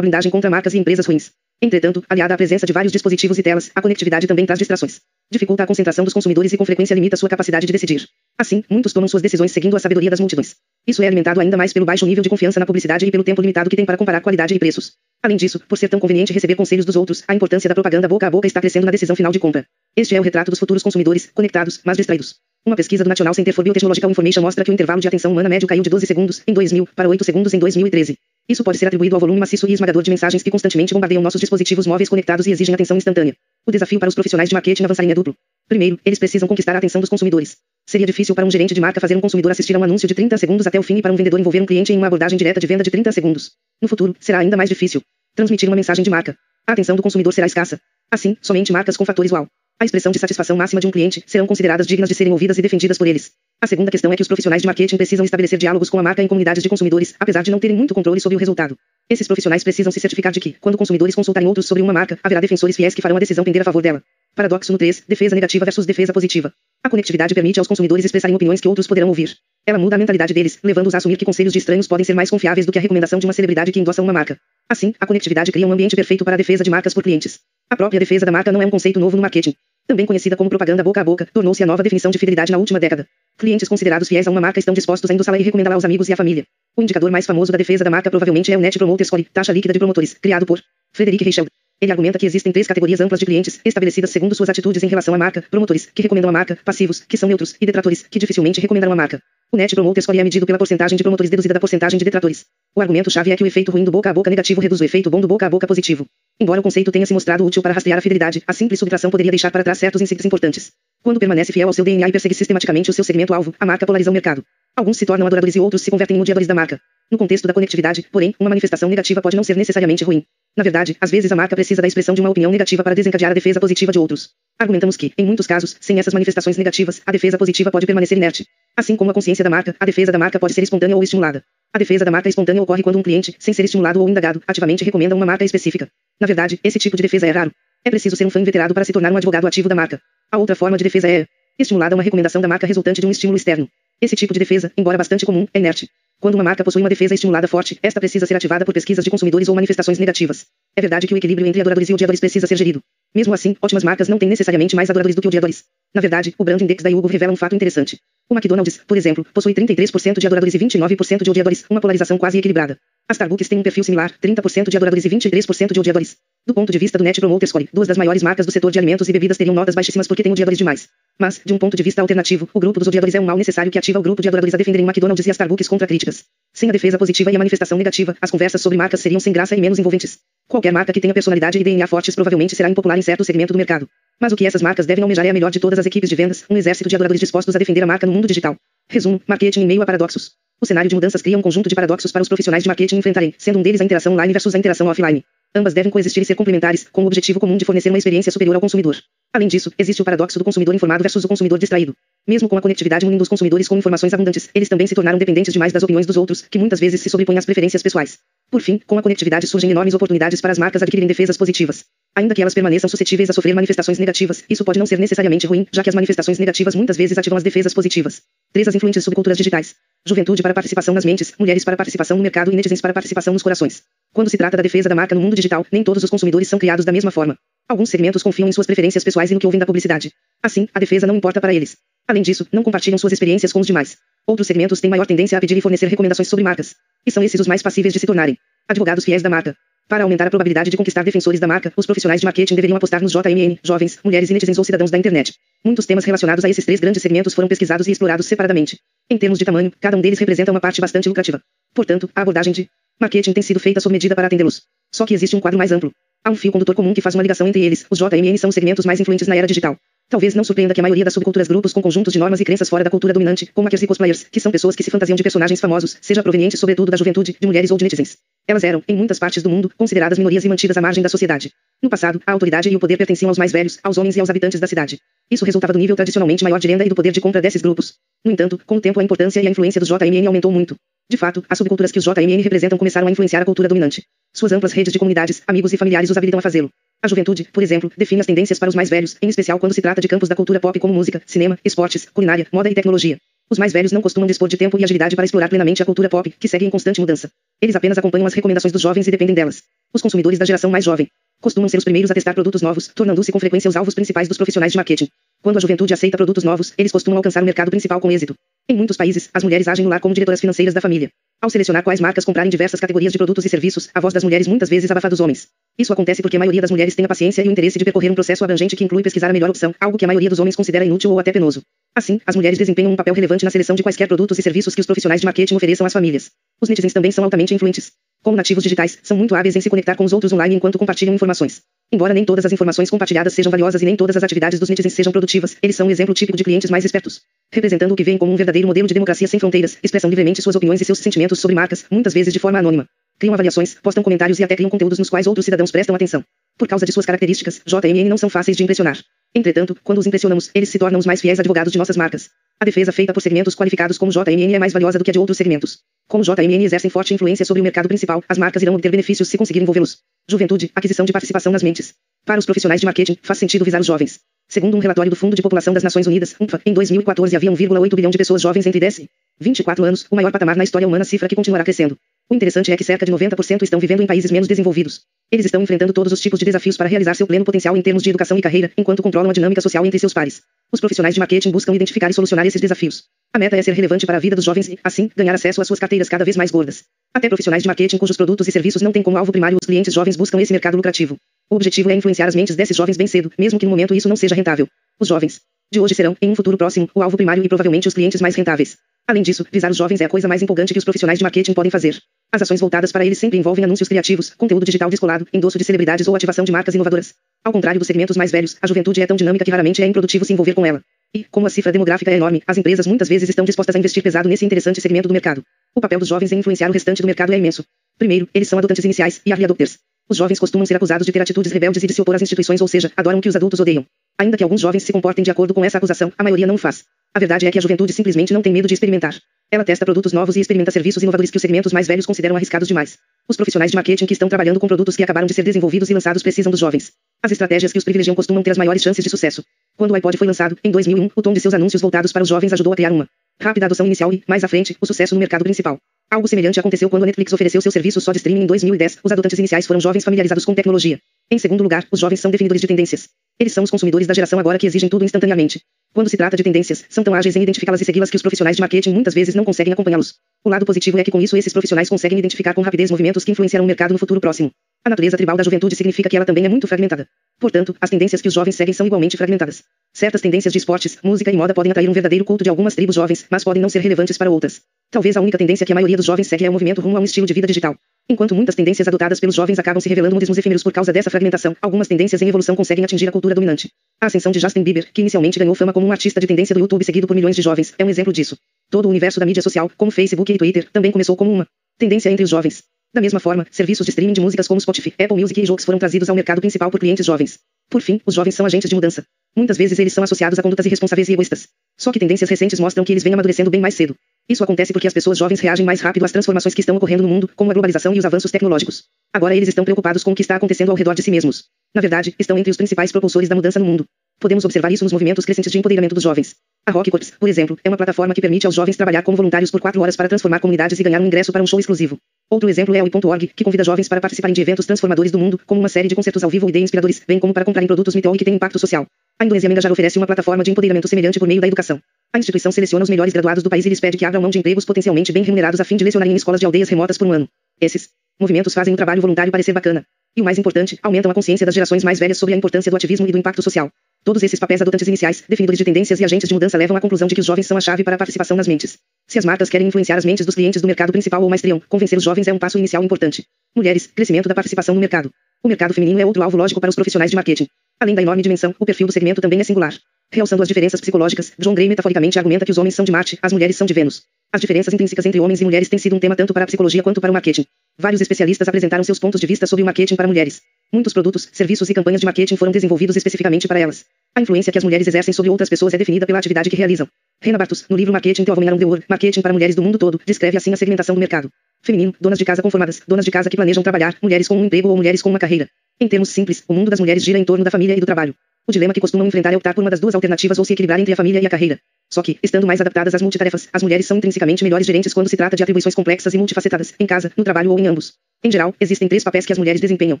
blindagem contra marcas e empresas ruins. Entretanto, aliada à presença de vários dispositivos e telas, a conectividade também traz distrações. Dificulta a concentração dos consumidores e com frequência limita sua capacidade de decidir. Assim, muitos tomam suas decisões seguindo a sabedoria das multidões. Isso é alimentado ainda mais pelo baixo nível de confiança na publicidade e pelo tempo limitado que tem para comparar qualidade e preços. Além disso, por ser tão conveniente receber conselhos dos outros, a importância da propaganda boca a boca está crescendo na decisão final de compra. Este é o retrato dos futuros consumidores, conectados, mas distraídos. Uma pesquisa do National Center for Biotechnological Information mostra que o intervalo de atenção humana médio caiu de 12 segundos em 2000 para 8 segundos em 2013. Isso pode ser atribuído ao volume maciço e esmagador de mensagens que constantemente bombardeiam nossos dispositivos móveis conectados e exigem atenção instantânea. O desafio para os profissionais de marketing avançarem é duplo. Primeiro, eles precisam conquistar a atenção dos consumidores. Seria difícil para um gerente de marca fazer um consumidor assistir a um anúncio de 30 segundos até o fim e para um vendedor envolver um cliente em uma abordagem direta de venda de 30 segundos. No futuro, será ainda mais difícil transmitir uma mensagem de marca. A atenção do consumidor será escassa. Assim, somente marcas com fatores wow. A expressão de satisfação máxima de um cliente serão consideradas dignas de serem ouvidas e defendidas por eles. A segunda questão é que os profissionais de marketing precisam estabelecer diálogos com a marca em comunidades de consumidores, apesar de não terem muito controle sobre o resultado. Esses profissionais precisam se certificar de que, quando consumidores consultarem outros sobre uma marca, haverá defensores fiéis que farão a decisão pender a favor dela. Paradoxo no 3, defesa negativa versus defesa positiva. A conectividade permite aos consumidores expressarem opiniões que outros poderão ouvir. Ela muda a mentalidade deles, levando-os a assumir que conselhos de estranhos podem ser mais confiáveis do que a recomendação de uma celebridade que endossa uma marca. Assim, a conectividade cria um ambiente perfeito para a defesa de marcas por clientes. A própria defesa da marca não é um conceito novo no marketing. Também conhecida como propaganda boca a boca, tornou-se a nova definição de fidelidade na última década. Clientes considerados fiéis a uma marca estão dispostos a endossá-la e recomendá-la aos amigos e à família. O indicador mais famoso da defesa da marca provavelmente é o Net Promoter Score, taxa líquida de promotores, criado por Frederick Reicheld. Ele argumenta que existem três categorias amplas de clientes, estabelecidas segundo suas atitudes em relação à marca: promotores, que recomendam a marca, passivos, que são neutros, e detratores, que dificilmente recomendam a marca. O Net Promoter Score é medido pela porcentagem de promotores deduzida da porcentagem de detratores. O argumento-chave é que o efeito ruim do boca a boca negativo reduz o efeito bom do boca a boca positivo. Embora o conceito tenha se mostrado útil para rastrear a fidelidade, a simples subtração poderia deixar para trás certos insights importantes. Quando permanece fiel ao seu DNA e persegue sistematicamente o seu segmento-alvo, a marca polariza o mercado. Alguns se tornam adoradores e outros se convertem em odiadores da marca. No contexto da conectividade, porém, uma manifestação negativa pode não ser necessariamente ruim. Na verdade, às vezes a marca precisa da expressão de uma opinião negativa para desencadear a defesa positiva de outros. Argumentamos que, em muitos casos, sem essas manifestações negativas, a defesa positiva pode permanecer inerte. Assim como a consciência da marca, a defesa da marca pode ser espontânea ou estimulada. A defesa da marca espontânea ocorre quando um cliente, sem ser estimulado ou indagado, ativamente recomenda uma marca específica. Na verdade, esse tipo de defesa é raro. É preciso ser um fã inveterado para se tornar um advogado ativo da marca. A outra forma de defesa é estimulada uma recomendação da marca resultante de um estímulo externo. Esse tipo de defesa, embora bastante comum, é inerte. Quando uma marca possui uma defesa estimulada forte, esta precisa ser ativada por pesquisas de consumidores ou manifestações negativas. É verdade que o equilíbrio entre adoradores e odiadores precisa ser gerido. Mesmo assim, ótimas marcas não têm necessariamente mais adoradores do que odiadores. Na verdade, o Brand Index da Yugo revela um fato interessante. O McDonald's, por exemplo, possui 33% de adoradores e 29% de odiadores, uma polarização quase equilibrada. A Starbucks tem um perfil similar, 30% de adoradores e 23% de odiadores. Do ponto de vista do Net Promoter Score, duas das maiores marcas do setor de alimentos e bebidas teriam notas baixíssimas porque têm odiadores demais. Mas, de um ponto de vista alternativo, o grupo dos odiadores é um mal necessário que ativa o grupo de adoradores a defenderem McDonald's e a Starbucks contra críticas. Sem a defesa positiva e a manifestação negativa, as conversas sobre marcas seriam sem graça e menos envolventes. Qualquer marca que tenha personalidade e DNA fortes provavelmente será impopular em certo segmento do mercado. Mas o que essas marcas devem almejar é a melhor de todas as equipes de vendas, um exército de adoradores dispostos a defender a marca no mundo digital. Resumo: marketing em meio a paradoxos. O cenário de mudanças cria um conjunto de paradoxos para os profissionais de marketing enfrentarem, sendo um deles a interação online versus a interação offline. Ambas devem coexistir e ser complementares, com o objetivo comum de fornecer uma experiência superior ao consumidor. Além disso, existe o paradoxo do consumidor informado versus o consumidor distraído. Mesmo com a conectividade unindo os consumidores com informações abundantes, eles também se tornaram dependentes demais das opiniões dos outros, que muitas vezes se sobrepõem às preferências pessoais. Por fim, com a conectividade surgem enormes oportunidades para as marcas adquirirem defesas positivas. Ainda que elas permaneçam suscetíveis a sofrer manifestações negativas, isso pode não ser necessariamente ruim, já que as manifestações negativas muitas vezes ativam as defesas positivas. 3. As influentes subculturas digitais. Juventude para participação nas mentes, mulheres para participação no mercado e netizens para participação nos corações. Quando se trata da defesa da marca no mundo digital, nem todos os consumidores são criados da mesma forma. Alguns segmentos confiam em suas preferências pessoais e no que ouvem da publicidade. Assim, a defesa não importa para eles. Além disso, não compartilham suas experiências com os demais. Outros segmentos têm maior tendência a pedir e fornecer recomendações sobre marcas. E são esses os mais passíveis de se tornarem advogados fiéis da marca. Para aumentar a probabilidade de conquistar defensores da marca, os profissionais de marketing deveriam apostar nos JMN, jovens, mulheres netizens ou cidadãos da internet. Muitos temas relacionados a esses três grandes segmentos foram pesquisados e explorados separadamente. Em termos de tamanho, cada um deles representa uma parte bastante lucrativa. Portanto, a abordagem de marketing tem sido feita sob medida para atendê-los. Só que existe um quadro mais amplo. Há um fio condutor comum que faz uma ligação entre eles. Os JMN são os segmentos mais influentes na era digital. Talvez não surpreenda que a maioria das subculturas grupos com conjuntos de normas e crenças fora da cultura dominante, como e cosplayers, que são pessoas que se fantasiam de personagens famosos, seja proveniente sobretudo da juventude, de mulheres ou de netizens. Elas eram, em muitas partes do mundo, consideradas minorias e mantidas à margem da sociedade. No passado, a autoridade e o poder pertenciam aos mais velhos, aos homens e aos habitantes da cidade. Isso resultava do nível tradicionalmente maior de renda e do poder de compra desses grupos. No entanto, com o tempo a importância e a influência dos JMN aumentou muito. De fato, as subculturas que os JMN representam começaram a influenciar a cultura dominante. Suas amplas redes de comunidades, amigos e familiares os habilitam a fazê-lo. A juventude, por exemplo, define as tendências para os mais velhos, em especial quando se trata de campos da cultura pop como música, cinema, esportes, culinária, moda e tecnologia. Os mais velhos não costumam dispor de tempo e agilidade para explorar plenamente a cultura pop, que segue em constante mudança. Eles apenas acompanham as recomendações dos jovens e dependem delas. Os consumidores da geração mais jovem costumam ser os primeiros a testar produtos novos, tornando-se com frequência os alvos principais dos profissionais de marketing. Quando a juventude aceita produtos novos, eles costumam alcançar o mercado principal com êxito. Em muitos países, as mulheres agem no lar como diretoras financeiras da família. Ao selecionar quais marcas comprar em diversas categorias de produtos e serviços, a voz das mulheres muitas vezes abafa dos homens. Isso acontece porque a maioria das mulheres tem a paciência e o interesse de percorrer um processo abrangente que inclui pesquisar a melhor opção, algo que a maioria dos homens considera inútil ou até penoso. Assim, as mulheres desempenham um papel relevante na seleção de quaisquer produtos e serviços que os profissionais de marketing ofereçam às famílias. Os netizens também são altamente influentes. Como nativos digitais, são muito hábeis em se conectar com os outros online enquanto compartilham informações. Embora nem todas as informações compartilhadas sejam valiosas e nem todas as atividades dos netizens sejam produtivas, eles são um exemplo típico de clientes mais espertos. Representando o que veem como um verdadeiro modelo de democracia sem fronteiras, expressam livremente suas opiniões e seus sentimentos sobre marcas, muitas vezes de forma anônima. Criam avaliações, postam comentários e até criam conteúdos nos quais outros cidadãos prestam atenção. Por causa de suas características, JMN não são fáceis de impressionar. Entretanto, quando os impressionamos, eles se tornam os mais fiéis advogados de nossas marcas. A defesa feita por segmentos qualificados como JMN é mais valiosa do que a de outros segmentos. Como JMN exercem forte influência sobre o mercado principal, as marcas irão obter benefícios se conseguir envolvê-los. Juventude, aquisição de participação nas mentes. Para os profissionais de marketing, faz sentido visar os jovens. Segundo um relatório do Fundo de População das Nações Unidas, UNFPA, em 2014 havia 1,8 bilhão de pessoas jovens entre 10 e 24 anos, o maior patamar na história humana cifra que continuará crescendo. O interessante é que cerca de 90% estão vivendo em países menos desenvolvidos. Eles estão enfrentando todos os tipos de desafios para realizar seu pleno potencial em termos de educação e carreira, enquanto controlam a dinâmica social entre seus pares. Os profissionais de marketing buscam identificar e solucionar esses desafios. A meta é ser relevante para a vida dos jovens e, assim, ganhar acesso às suas carteiras cada vez mais gordas. Até profissionais de marketing cujos produtos e serviços não têm como alvo primário os clientes jovens buscam esse mercado lucrativo. O objetivo é influenciar as mentes desses jovens bem cedo, mesmo que no momento isso não seja rentável. Os jovens de hoje serão, em um futuro próximo, o alvo primário e provavelmente os clientes mais rentáveis. Além disso, visar os jovens é a coisa mais empolgante que os profissionais de marketing podem fazer. As ações voltadas para eles sempre envolvem anúncios criativos, conteúdo digital descolado, endosso de celebridades ou ativação de marcas inovadoras. Ao contrário dos segmentos mais velhos, a juventude é tão dinâmica que raramente é improdutivo se envolver com ela. E, como a cifra demográfica é enorme, as empresas muitas vezes estão dispostas a investir pesado nesse interessante segmento do mercado. O papel dos jovens em influenciar o restante do mercado é imenso. Primeiro, eles são adotantes iniciais e early adopters. Os jovens costumam ser acusados de ter atitudes rebeldes e de se opor às instituições, ou seja, adoram o que os adultos odeiam. Ainda que alguns jovens se comportem de acordo com essa acusação, a maioria não o faz. A verdade é que a juventude simplesmente não tem medo de experimentar. Ela testa produtos novos e experimenta serviços inovadores que os segmentos mais velhos consideram arriscados demais. Os profissionais de marketing que estão trabalhando com produtos que acabaram de ser desenvolvidos e lançados precisam dos jovens. As estratégias que os privilegiam costumam ter as maiores chances de sucesso. Quando o iPod foi lançado, em 2001, o tom de seus anúncios voltados para os jovens ajudou a criar uma rápida adoção inicial e, mais à frente, o sucesso no mercado principal. Algo semelhante aconteceu quando a Netflix ofereceu seu serviço só de streaming em 2010. Os adotantes iniciais foram jovens familiarizados com tecnologia. Em segundo lugar, os jovens são definidores de tendências. Eles são os consumidores da geração agora que exigem tudo instantaneamente. Quando se trata de tendências, são tão ágeis em identificá-las e segui-las que os profissionais de marketing muitas vezes não conseguem acompanhá-los. O lado positivo é que com isso esses profissionais conseguem identificar com rapidez movimentos que influenciarão o mercado no futuro próximo. A natureza tribal da juventude significa que ela também é muito fragmentada. Portanto, as tendências que os jovens seguem são igualmente fragmentadas. Certas tendências de esportes, música e moda podem atrair um verdadeiro culto de algumas tribos jovens, mas podem não ser relevantes para outras. Talvez a única tendência que a maioria dos jovens segue é o movimento rumo a um estilo de vida digital. Enquanto muitas tendências adotadas pelos jovens acabam se revelando modismos efêmeros por causa dessa fragmentação, algumas tendências em evolução conseguem atingir a cultura dominante. A ascensão de Justin Bieber, que inicialmente ganhou fama como um artista de tendência do YouTube seguido por milhões de jovens, é um exemplo disso. Todo o universo da mídia social, como Facebook e Twitter, também começou como uma tendência entre os jovens. Da mesma forma, serviços de streaming de músicas como Spotify, Apple Music e jogos foram trazidos ao mercado principal por clientes jovens. Por fim, os jovens são agentes de mudança. Muitas vezes eles são associados a condutas irresponsáveis e egoístas. Só que tendências recentes mostram que eles vêm amadurecendo bem mais cedo. Isso acontece porque as pessoas jovens reagem mais rápido às transformações que estão ocorrendo no mundo, como a globalização e os avanços tecnológicos. Agora eles estão preocupados com o que está acontecendo ao redor de si mesmos. Na verdade, estão entre os principais propulsores da mudança no mundo. Podemos observar isso nos movimentos crescentes de empoderamento dos jovens. A Rock Corps, por exemplo, é uma plataforma que permite aos jovens trabalhar como voluntários por quatro horas para transformar comunidades e ganhar um ingresso para um show exclusivo. Outro exemplo é o i.org, que convida jovens para participarem de eventos transformadores do mundo, como uma série de concertos ao vivo e de inspiradores, bem como para comprarem produtos Mitoy que têm impacto social. A Indonésia Mengajar oferece uma plataforma de empoderamento semelhante por meio da educação. A instituição seleciona os melhores graduados do país e lhes pede que abram mão de empregos potencialmente bem remunerados a fim de lecionarem em escolas de aldeias remotas por um ano. Esses movimentos fazem o trabalho voluntário parecer bacana. E o mais importante, aumentam a consciência das gerações mais velhas sobre a importância do ativismo e do impacto social. Todos esses papéis adotantes iniciais, definidores de tendências e agentes de mudança levam à conclusão de que os jovens são a chave para a participação nas mentes. Se as marcas querem influenciar as mentes dos clientes do mercado principal ou maestriam, convencer os jovens é um passo inicial importante. Mulheres, crescimento da participação no mercado. O mercado feminino é outro alvo lógico para os profissionais de marketing. Além da enorme dimensão, o perfil do segmento também é singular. Realçando as diferenças psicológicas, John Gray metaforicamente argumenta que os homens são de Marte, as mulheres são de Vênus. As diferenças intrínsecas entre homens e mulheres têm sido um tema tanto para a psicologia quanto para o marketing. Vários especialistas apresentaram seus pontos de vista sobre o marketing para mulheres. Muitos produtos, serviços e campanhas de marketing foram desenvolvidos especificamente para elas. A influência que as mulheres exercem sobre outras pessoas é definida pela atividade que realizam. Reina Bartos, no livro Marketing The Woman World, Marketing para Mulheres do Mundo Todo, descreve assim a segmentação do mercado. Feminino, donas de casa conformadas, donas de casa que planejam trabalhar, mulheres com um emprego ou mulheres com uma carreira. Em termos simples, o mundo das mulheres gira em torno da família e do trabalho. O dilema que costumam enfrentar é optar por uma das duas alternativas ou se equilibrar entre a família e a carreira. Só que, estando mais adaptadas às multitarefas, as mulheres são intrinsecamente melhores gerentes quando se trata de atribuições complexas e multifacetadas, em casa, no trabalho ou em ambos. Em geral, existem três papéis que as mulheres desempenham.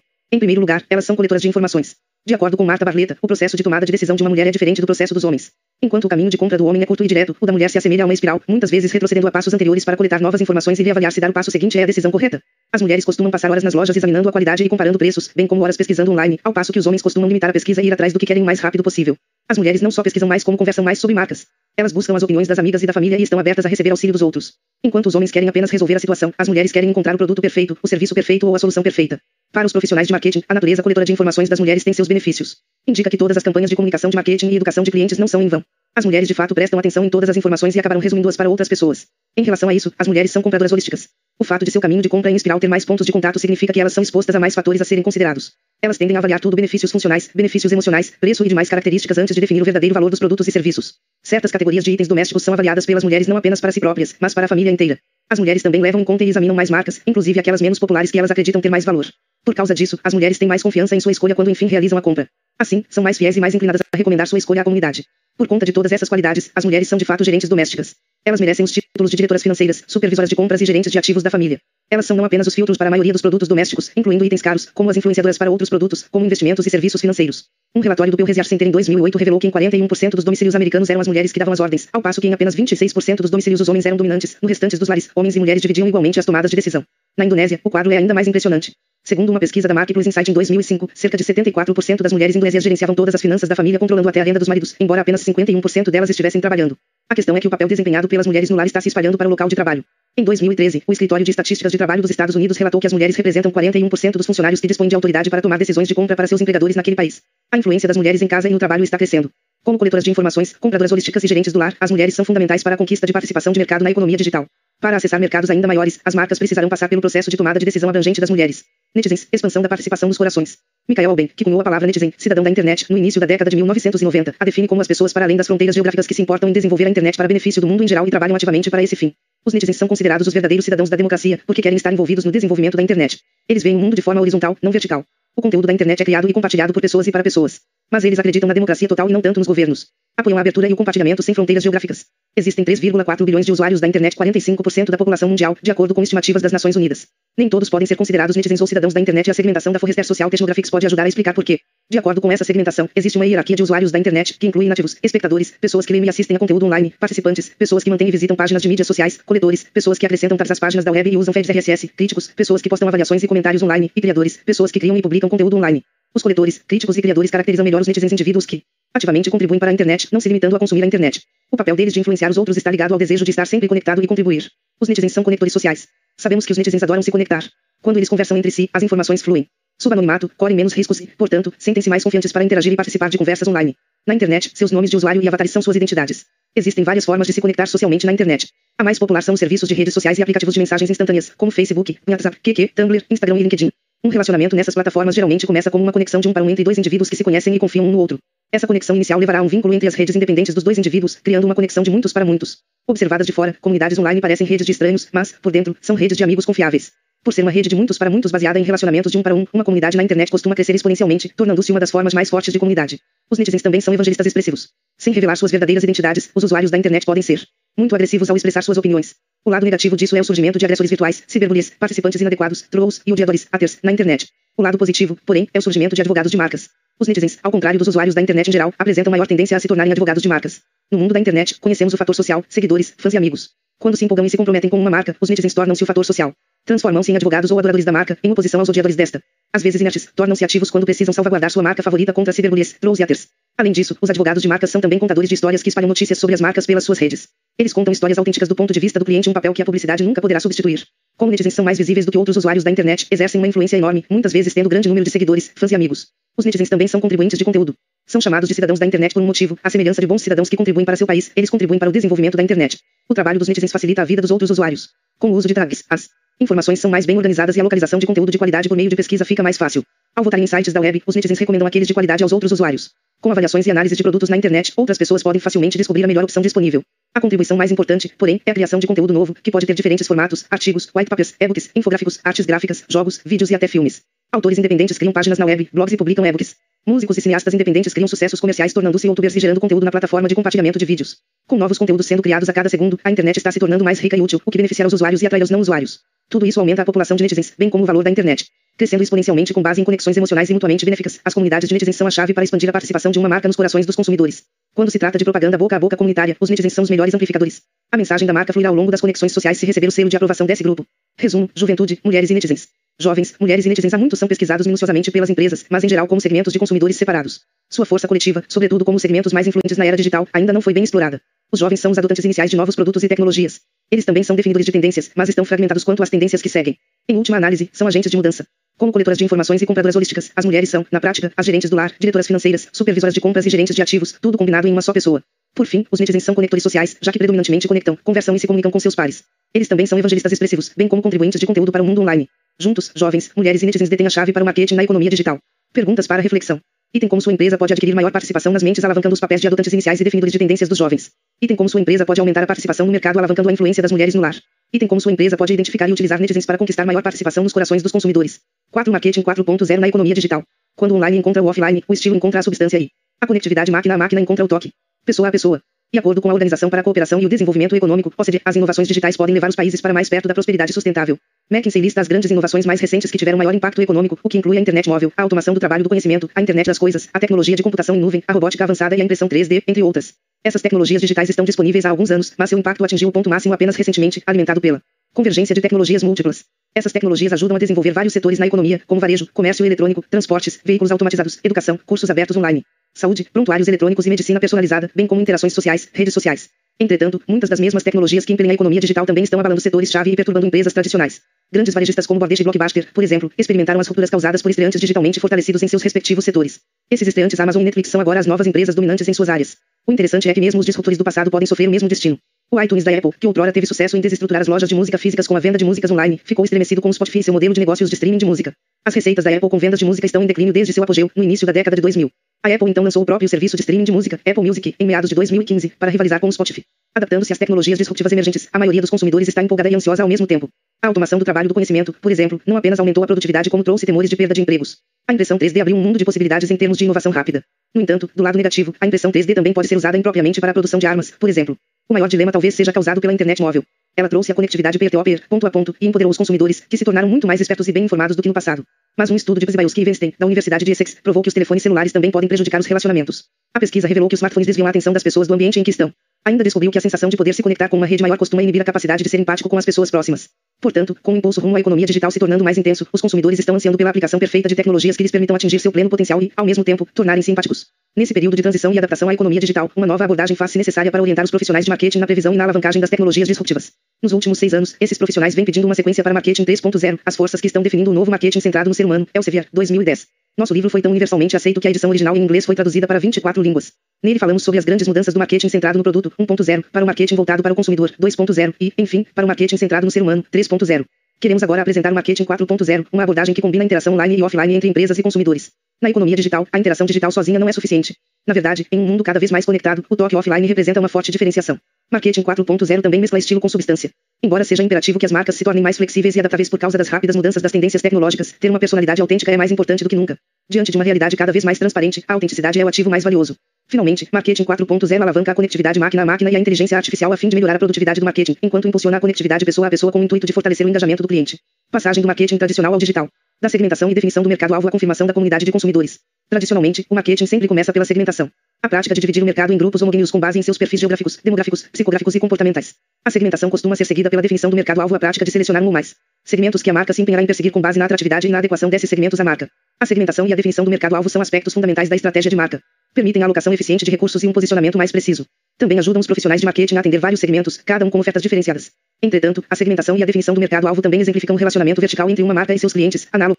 Em primeiro lugar, elas são coletoras de informações. De acordo com Marta Barleta, o processo de tomada de decisão de uma mulher é diferente do processo dos homens. Enquanto o caminho de compra do homem é curto e direto, o da mulher se assemelha a uma espiral, muitas vezes retrocedendo a passos anteriores para coletar novas informações e reavaliar se dar o passo seguinte é a decisão correta. As mulheres costumam passar horas nas lojas examinando a qualidade e comparando preços, bem como horas pesquisando online, ao passo que os homens costumam limitar a pesquisa e ir atrás do que querem o mais rápido possível. As mulheres não só pesquisam mais como conversam mais sobre marcas. Elas buscam as opiniões das amigas e da família e estão abertas a receber auxílio dos outros. Enquanto os homens querem apenas resolver a situação, as mulheres querem encontrar o produto perfeito, o serviço perfeito ou a solução perfeita. Para os profissionais de marketing, a natureza coletora de informações das mulheres tem seus benefícios. Indica que todas as campanhas de comunicação de marketing e educação de clientes não são em vão. As mulheres de fato prestam atenção em todas as informações e acabaram resumindo-as para outras pessoas. Em relação a isso, as mulheres são compradoras holísticas. O fato de seu caminho de compra em espiral ter mais pontos de contato significa que elas são expostas a mais fatores a serem considerados. Elas tendem a avaliar tudo benefícios funcionais, benefícios emocionais, preço e demais características antes de definir o verdadeiro valor dos produtos e serviços. Certas categorias de itens domésticos são avaliadas pelas mulheres não apenas para si próprias, mas para a família inteira. As mulheres também levam em conta e examinam mais marcas, inclusive aquelas menos populares que elas acreditam ter mais valor. Por causa disso, as mulheres têm mais confiança em sua escolha quando enfim realizam a compra. Assim, são mais fiéis e mais inclinadas a recomendar sua escolha à comunidade. Por conta de todas essas qualidades, as mulheres são de fato gerentes domésticas. Elas merecem os títulos de diretoras financeiras, supervisoras de compras e gerentes de ativos da família. Elas são não apenas os filtros para a maioria dos produtos domésticos, incluindo itens caros, como as influenciadoras para outros produtos, como investimentos e serviços financeiros. Um relatório do Pew Research Center em 2008 revelou que em 41% dos domicílios americanos eram as mulheres que davam as ordens, ao passo que em apenas 26% dos domicílios os homens eram dominantes. No restantes dos lares, homens e mulheres dividiam igualmente as tomadas de decisão. Na Indonésia, o quadro é ainda mais impressionante. Segundo uma pesquisa da Marketplace Insight em 2005, cerca de 74% das mulheres indonésias gerenciavam todas as finanças da família controlando até a renda dos maridos, embora apenas 51% delas estivessem trabalhando. A questão é que o papel desempenhado pelas mulheres no lar está se espalhando para o local de trabalho. Em 2013, o Escritório de Estatísticas de Trabalho dos Estados Unidos relatou que as mulheres representam 41% dos funcionários que dispõem de autoridade para tomar decisões de compra para seus empregadores naquele país. A influência das mulheres em casa e no trabalho está crescendo. Como coletoras de informações, compradoras holísticas e gerentes do lar, as mulheres são fundamentais para a conquista de participação de mercado na economia digital. Para acessar mercados ainda maiores, as marcas precisarão passar pelo processo de tomada de decisão abrangente das mulheres. Netizens, expansão da participação dos corações. Michael Alben, que cunhou a palavra netizen, cidadão da internet, no início da década de 1990, a define como as pessoas para além das fronteiras geográficas que se importam em desenvolver a internet para benefício do mundo em geral e trabalham ativamente para esse fim. Os netizens são considerados os verdadeiros cidadãos da democracia, porque querem estar envolvidos no desenvolvimento da internet. Eles veem o mundo de forma horizontal, não vertical. O conteúdo da internet é criado e compartilhado por pessoas e para pessoas. Mas eles acreditam na democracia total e não tanto nos governos. Apoiam a abertura e o compartilhamento sem fronteiras geográficas. Existem 3,4 bilhões de usuários da internet, 45% da população mundial, de acordo com estimativas das Nações Unidas. Nem todos podem ser considerados netizens ou cidadãos da internet e a segmentação da Forrester Social Technographics pode ajudar a explicar por quê. De acordo com essa segmentação, existe uma hierarquia de usuários da internet, que inclui inativos, espectadores, pessoas que leem e assistem a conteúdo online, participantes, pessoas que mantêm e visitam páginas de mídias sociais, coletores, pessoas que acrescentam tabs às páginas da web e usam feeds RSS, críticos, pessoas que postam avaliações e comentários online, e criadores, pessoas que criam e publicam conteúdo online. Os coletores, críticos e criadores caracterizam melhor os netizens indivíduos que ativamente contribuem para a internet, não se limitando a consumir a internet. O papel deles de influenciar os outros está ligado ao desejo de estar sempre conectado e contribuir. Os netizens são conectores sociais. Sabemos que os netizens adoram se conectar. Quando eles conversam entre si, as informações fluem. Subanonimato, correm menos riscos e, portanto, sentem-se mais confiantes para interagir e participar de conversas online. Na internet, seus nomes de usuário e avatares são suas identidades. Existem várias formas de se conectar socialmente na internet. A mais popular são os serviços de redes sociais e aplicativos de mensagens instantâneas, como Facebook, WhatsApp, QQ, Tumblr, Instagram e LinkedIn. Um relacionamento nessas plataformas geralmente começa como uma conexão de um para um entre dois indivíduos que se conhecem e confiam um no outro. Essa conexão inicial levará a um vínculo entre as redes independentes dos dois indivíduos, criando uma conexão de muitos para muitos. Observadas de fora, comunidades online parecem redes de estranhos, mas, por dentro, são redes de amigos confiáveis. Por ser uma rede de muitos para muitos baseada em relacionamentos de um para um, uma comunidade na internet costuma crescer exponencialmente, tornando-se uma das formas mais fortes de comunidade. Os netizens também são evangelistas expressivos. Sem revelar suas verdadeiras identidades, os usuários da internet podem ser muito agressivos ao expressar suas opiniões. O lado negativo disso é o surgimento de agressores virtuais, ciberbullies, participantes inadequados, trolls e odiadores, haters, na internet. O lado positivo, porém, é o surgimento de advogados de marcas. Os netizens, ao contrário dos usuários da internet em geral, apresentam maior tendência a se tornarem advogados de marcas. No mundo da internet, conhecemos o fator social, seguidores, fãs e amigos. Quando se empolgam e se comprometem com uma marca, os netizens tornam-se o fator social. Transformam-se em advogados ou adoradores da marca, em oposição aos odiadores desta. Às vezes inertes, tornam-se ativos quando precisam salvaguardar sua marca favorita contra ciberbullies, trolls e haters. Além disso, os advogados de marcas são também contadores de histórias que espalham notícias sobre as marcas pelas suas redes. Eles contam histórias autênticas do ponto de vista do cliente, um papel que a publicidade nunca poderá substituir. Como netizens são mais visíveis do que outros usuários da internet, exercem uma influência enorme, muitas vezes tendo grande número de seguidores, fãs e amigos. Os netizens também são contribuintes de conteúdo. São chamados de cidadãos da internet por um motivo, a semelhança de bons cidadãos que contribuem para seu país, eles contribuem para o desenvolvimento da internet. O trabalho dos netizens facilita a vida dos outros usuários. Com o uso de tags, as informações são mais bem organizadas e a localização de conteúdo de qualidade por meio de pesquisa fica mais fácil. Ao votar em sites da web, os netizens recomendam aqueles de qualidade aos outros usuários. Com avaliações e análise de produtos na internet, outras pessoas podem facilmente descobrir a melhor opção disponível. A contribuição mais importante, porém, é a criação de conteúdo novo, que pode ter diferentes formatos, artigos, white papers, e-books, infográficos, artes gráficas, jogos, vídeos e até filmes. Autores independentes criam páginas na web, blogs e publicam e-books. Músicos e cineastas independentes criam sucessos comerciais tornando-se youtubers e gerando conteúdo na plataforma de compartilhamento de vídeos. Com novos conteúdos sendo criados a cada segundo, a internet está se tornando mais rica e útil, o que beneficiará os usuários e atrai os não usuários. Tudo isso aumenta a população de netizens, bem como o valor da internet. Crescendo exponencialmente com base em conexões emocionais e mutuamente benéficas, as comunidades de netizens são a chave para expandir a participação de uma marca nos corações dos consumidores. Quando se trata de propaganda boca a boca comunitária, os netizens são os melhores amplificadores. A mensagem da marca fluirá ao longo das conexões sociais se receber o selo de aprovação desse grupo. Resumo: juventude, mulheres e netizens. Jovens, mulheres e netizens há muito são pesquisados minuciosamente pelas empresas, mas em geral como segmentos de consumidores separados. Sua força coletiva, sobretudo como segmentos mais influentes na era digital, ainda não foi bem explorada. Os jovens são os adotantes iniciais de novos produtos e tecnologias. Eles também são definidores de tendências, mas estão fragmentados quanto às tendências que seguem. Em última análise, são agentes de mudança. Como coletoras de informações e compradoras holísticas, as mulheres são, na prática, as gerentes do lar, diretoras financeiras, supervisoras de compras e gerentes de ativos, tudo combinado em uma só pessoa. Por fim, os netizens são conectores sociais, já que predominantemente conectam, conversam e se comunicam com seus pares. Eles também são evangelistas expressivos, bem como contribuintes de conteúdo para o mundo online. Juntos, jovens, mulheres e netizens detêm a chave para o marketing na economia digital. Perguntas para reflexão. Item como sua empresa pode adquirir maior participação nas mentes alavancando os papéis de adotantes iniciais e definidores de tendências dos jovens. Item como sua empresa pode aumentar a participação no mercado alavancando a influência das mulheres no lar. Item como sua empresa pode identificar e utilizar netizens para conquistar maior participação nos corações dos consumidores. 4. Marketing 4.0 na economia digital. Quando o online encontra o offline, o estilo encontra a substância e a conectividade máquina a máquina encontra o toque. Pessoa a pessoa. De acordo com a Organização para a Cooperação e o Desenvolvimento Econômico, OCDE, as inovações digitais podem levar os países para mais perto da prosperidade sustentável. McKinsey lista as grandes inovações mais recentes que tiveram maior impacto econômico, o que inclui a internet móvel, a automação do trabalho do conhecimento, a internet das coisas, a tecnologia de computação em nuvem, a robótica avançada e a impressão 3D, entre outras. Essas tecnologias digitais estão disponíveis há alguns anos, mas seu impacto atingiu o ponto máximo apenas recentemente, alimentado pela convergência de tecnologias múltiplas. Essas tecnologias ajudam a desenvolver vários setores na economia, como varejo, comércio eletrônico, transportes, veículos automatizados, educação, cursos abertos online, saúde, prontuários eletrônicos e medicina personalizada, bem como interações sociais, redes sociais. Entretanto, muitas das mesmas tecnologias que impelem a economia digital também estão abalando setores-chave e perturbando empresas tradicionais. Grandes varejistas como Bordage e Blockbuster, por exemplo, experimentaram as rupturas causadas por estreantes digitalmente fortalecidos em seus respectivos setores. Esses estreantes Amazon e Netflix são agora as novas empresas dominantes em suas áreas. O interessante é que mesmo os disruptores do passado podem sofrer o mesmo destino. O iTunes da Apple, que outrora teve sucesso em desestruturar as lojas de música físicas com a venda de músicas online, ficou estremecido com o Spotify e seu modelo de negócios de streaming de música. As receitas da Apple com vendas de música estão em declínio desde seu apogeu, no início da década de 2000. A Apple então lançou o próprio serviço de streaming de música, Apple Music, em meados de 2015, para rivalizar com o Spotify. Adaptando-se às tecnologias disruptivas emergentes, a maioria dos consumidores está empolgada e ansiosa ao mesmo tempo. A automação do trabalho do conhecimento, por exemplo, não apenas aumentou a produtividade como trouxe temores de perda de empregos. A impressão 3D abriu um mundo de possibilidades em termos de inovação rápida. No entanto, do lado negativo, a impressão 3D também pode ser usada impropriamente para a produção de armas, por exemplo. O maior dilema talvez seja causado pela internet móvel. Ela trouxe a conectividade peer-to-peer, ponto a ponto, e empoderou os consumidores, que se tornaram muito mais espertos e bem informados do que no passado. Mas um estudo de Przybylowski e Weinstein, da Universidade de Essex, provou que os telefones celulares também podem prejudicar os relacionamentos. A pesquisa revelou que os smartphones desviam a atenção das pessoas do ambiente em que estão. Ainda descobriu que a sensação de poder se conectar com uma rede maior costuma inibir a capacidade de ser empático com as pessoas próximas. Portanto, com o impulso rumo à economia digital se tornando mais intenso, os consumidores estão ansiando pela aplicação perfeita de tecnologias que lhes permitam atingir seu pleno potencial e, ao mesmo tempo, tornarem-se empáticos. Nesse período de transição e adaptação à economia digital, uma nova abordagem faz-se necessária para orientar os profissionais de marketing na previsão e na alavancagem das tecnologias disruptivas. Nos últimos seis anos, esses profissionais vêm pedindo uma sequência para marketing 3.0, as forças que estão definindo o novo marketing centrado no ser humano, Elsevier, 2010. Nosso livro foi tão universalmente aceito que a edição original em inglês foi traduzida para 24 línguas. Nele falamos sobre as grandes mudanças do marketing centrado no produto, 1.0, para o marketing voltado para o consumidor, 2.0, e, enfim, para o marketing centrado no ser humano, 3.0. Queremos agora apresentar o Marketing 4.0, uma abordagem que combina a interação online e offline entre empresas e consumidores. Na economia digital, a interação digital sozinha não é suficiente. Na verdade, em um mundo cada vez mais conectado, o toque offline representa uma forte diferenciação. Marketing 4.0 também mescla estilo com substância. Embora seja imperativo que as marcas se tornem mais flexíveis e adaptáveis por causa das rápidas mudanças das tendências tecnológicas, ter uma personalidade autêntica é mais importante do que nunca. Diante de uma realidade cada vez mais transparente, a autenticidade é o ativo mais valioso. Finalmente, Marketing 4.0 alavanca a conectividade máquina a máquina e a inteligência artificial a fim de melhorar a produtividade do marketing, enquanto impulsiona a conectividade pessoa a pessoa com o intuito de fortalecer o engajamento do cliente. Passagem do marketing tradicional ao digital. Da segmentação e definição do mercado-alvo à confirmação da comunidade de consumidores. Tradicionalmente, o marketing sempre começa pela segmentação. A prática de dividir o mercado em grupos homogêneos com base em seus perfis geográficos, demográficos, psicográficos e comportamentais. A segmentação costuma ser seguida pela definição do mercado-alvo à prática de selecionar um ou mais segmentos que a marca se empenhará em perseguir com base na atratividade e na adequação desses segmentos à marca. A segmentação e a definição do mercado-alvo são aspectos fundamentais da estratégia de marca. Permitem a alocação eficiente de recursos e um posicionamento mais preciso. Também ajudam os profissionais de marketing a atender vários segmentos, cada um com ofertas diferenciadas. Entretanto, a segmentação e a definição do mercado-alvo também exemplificam um relacionamento vertical entre uma marca e seus clientes, análogo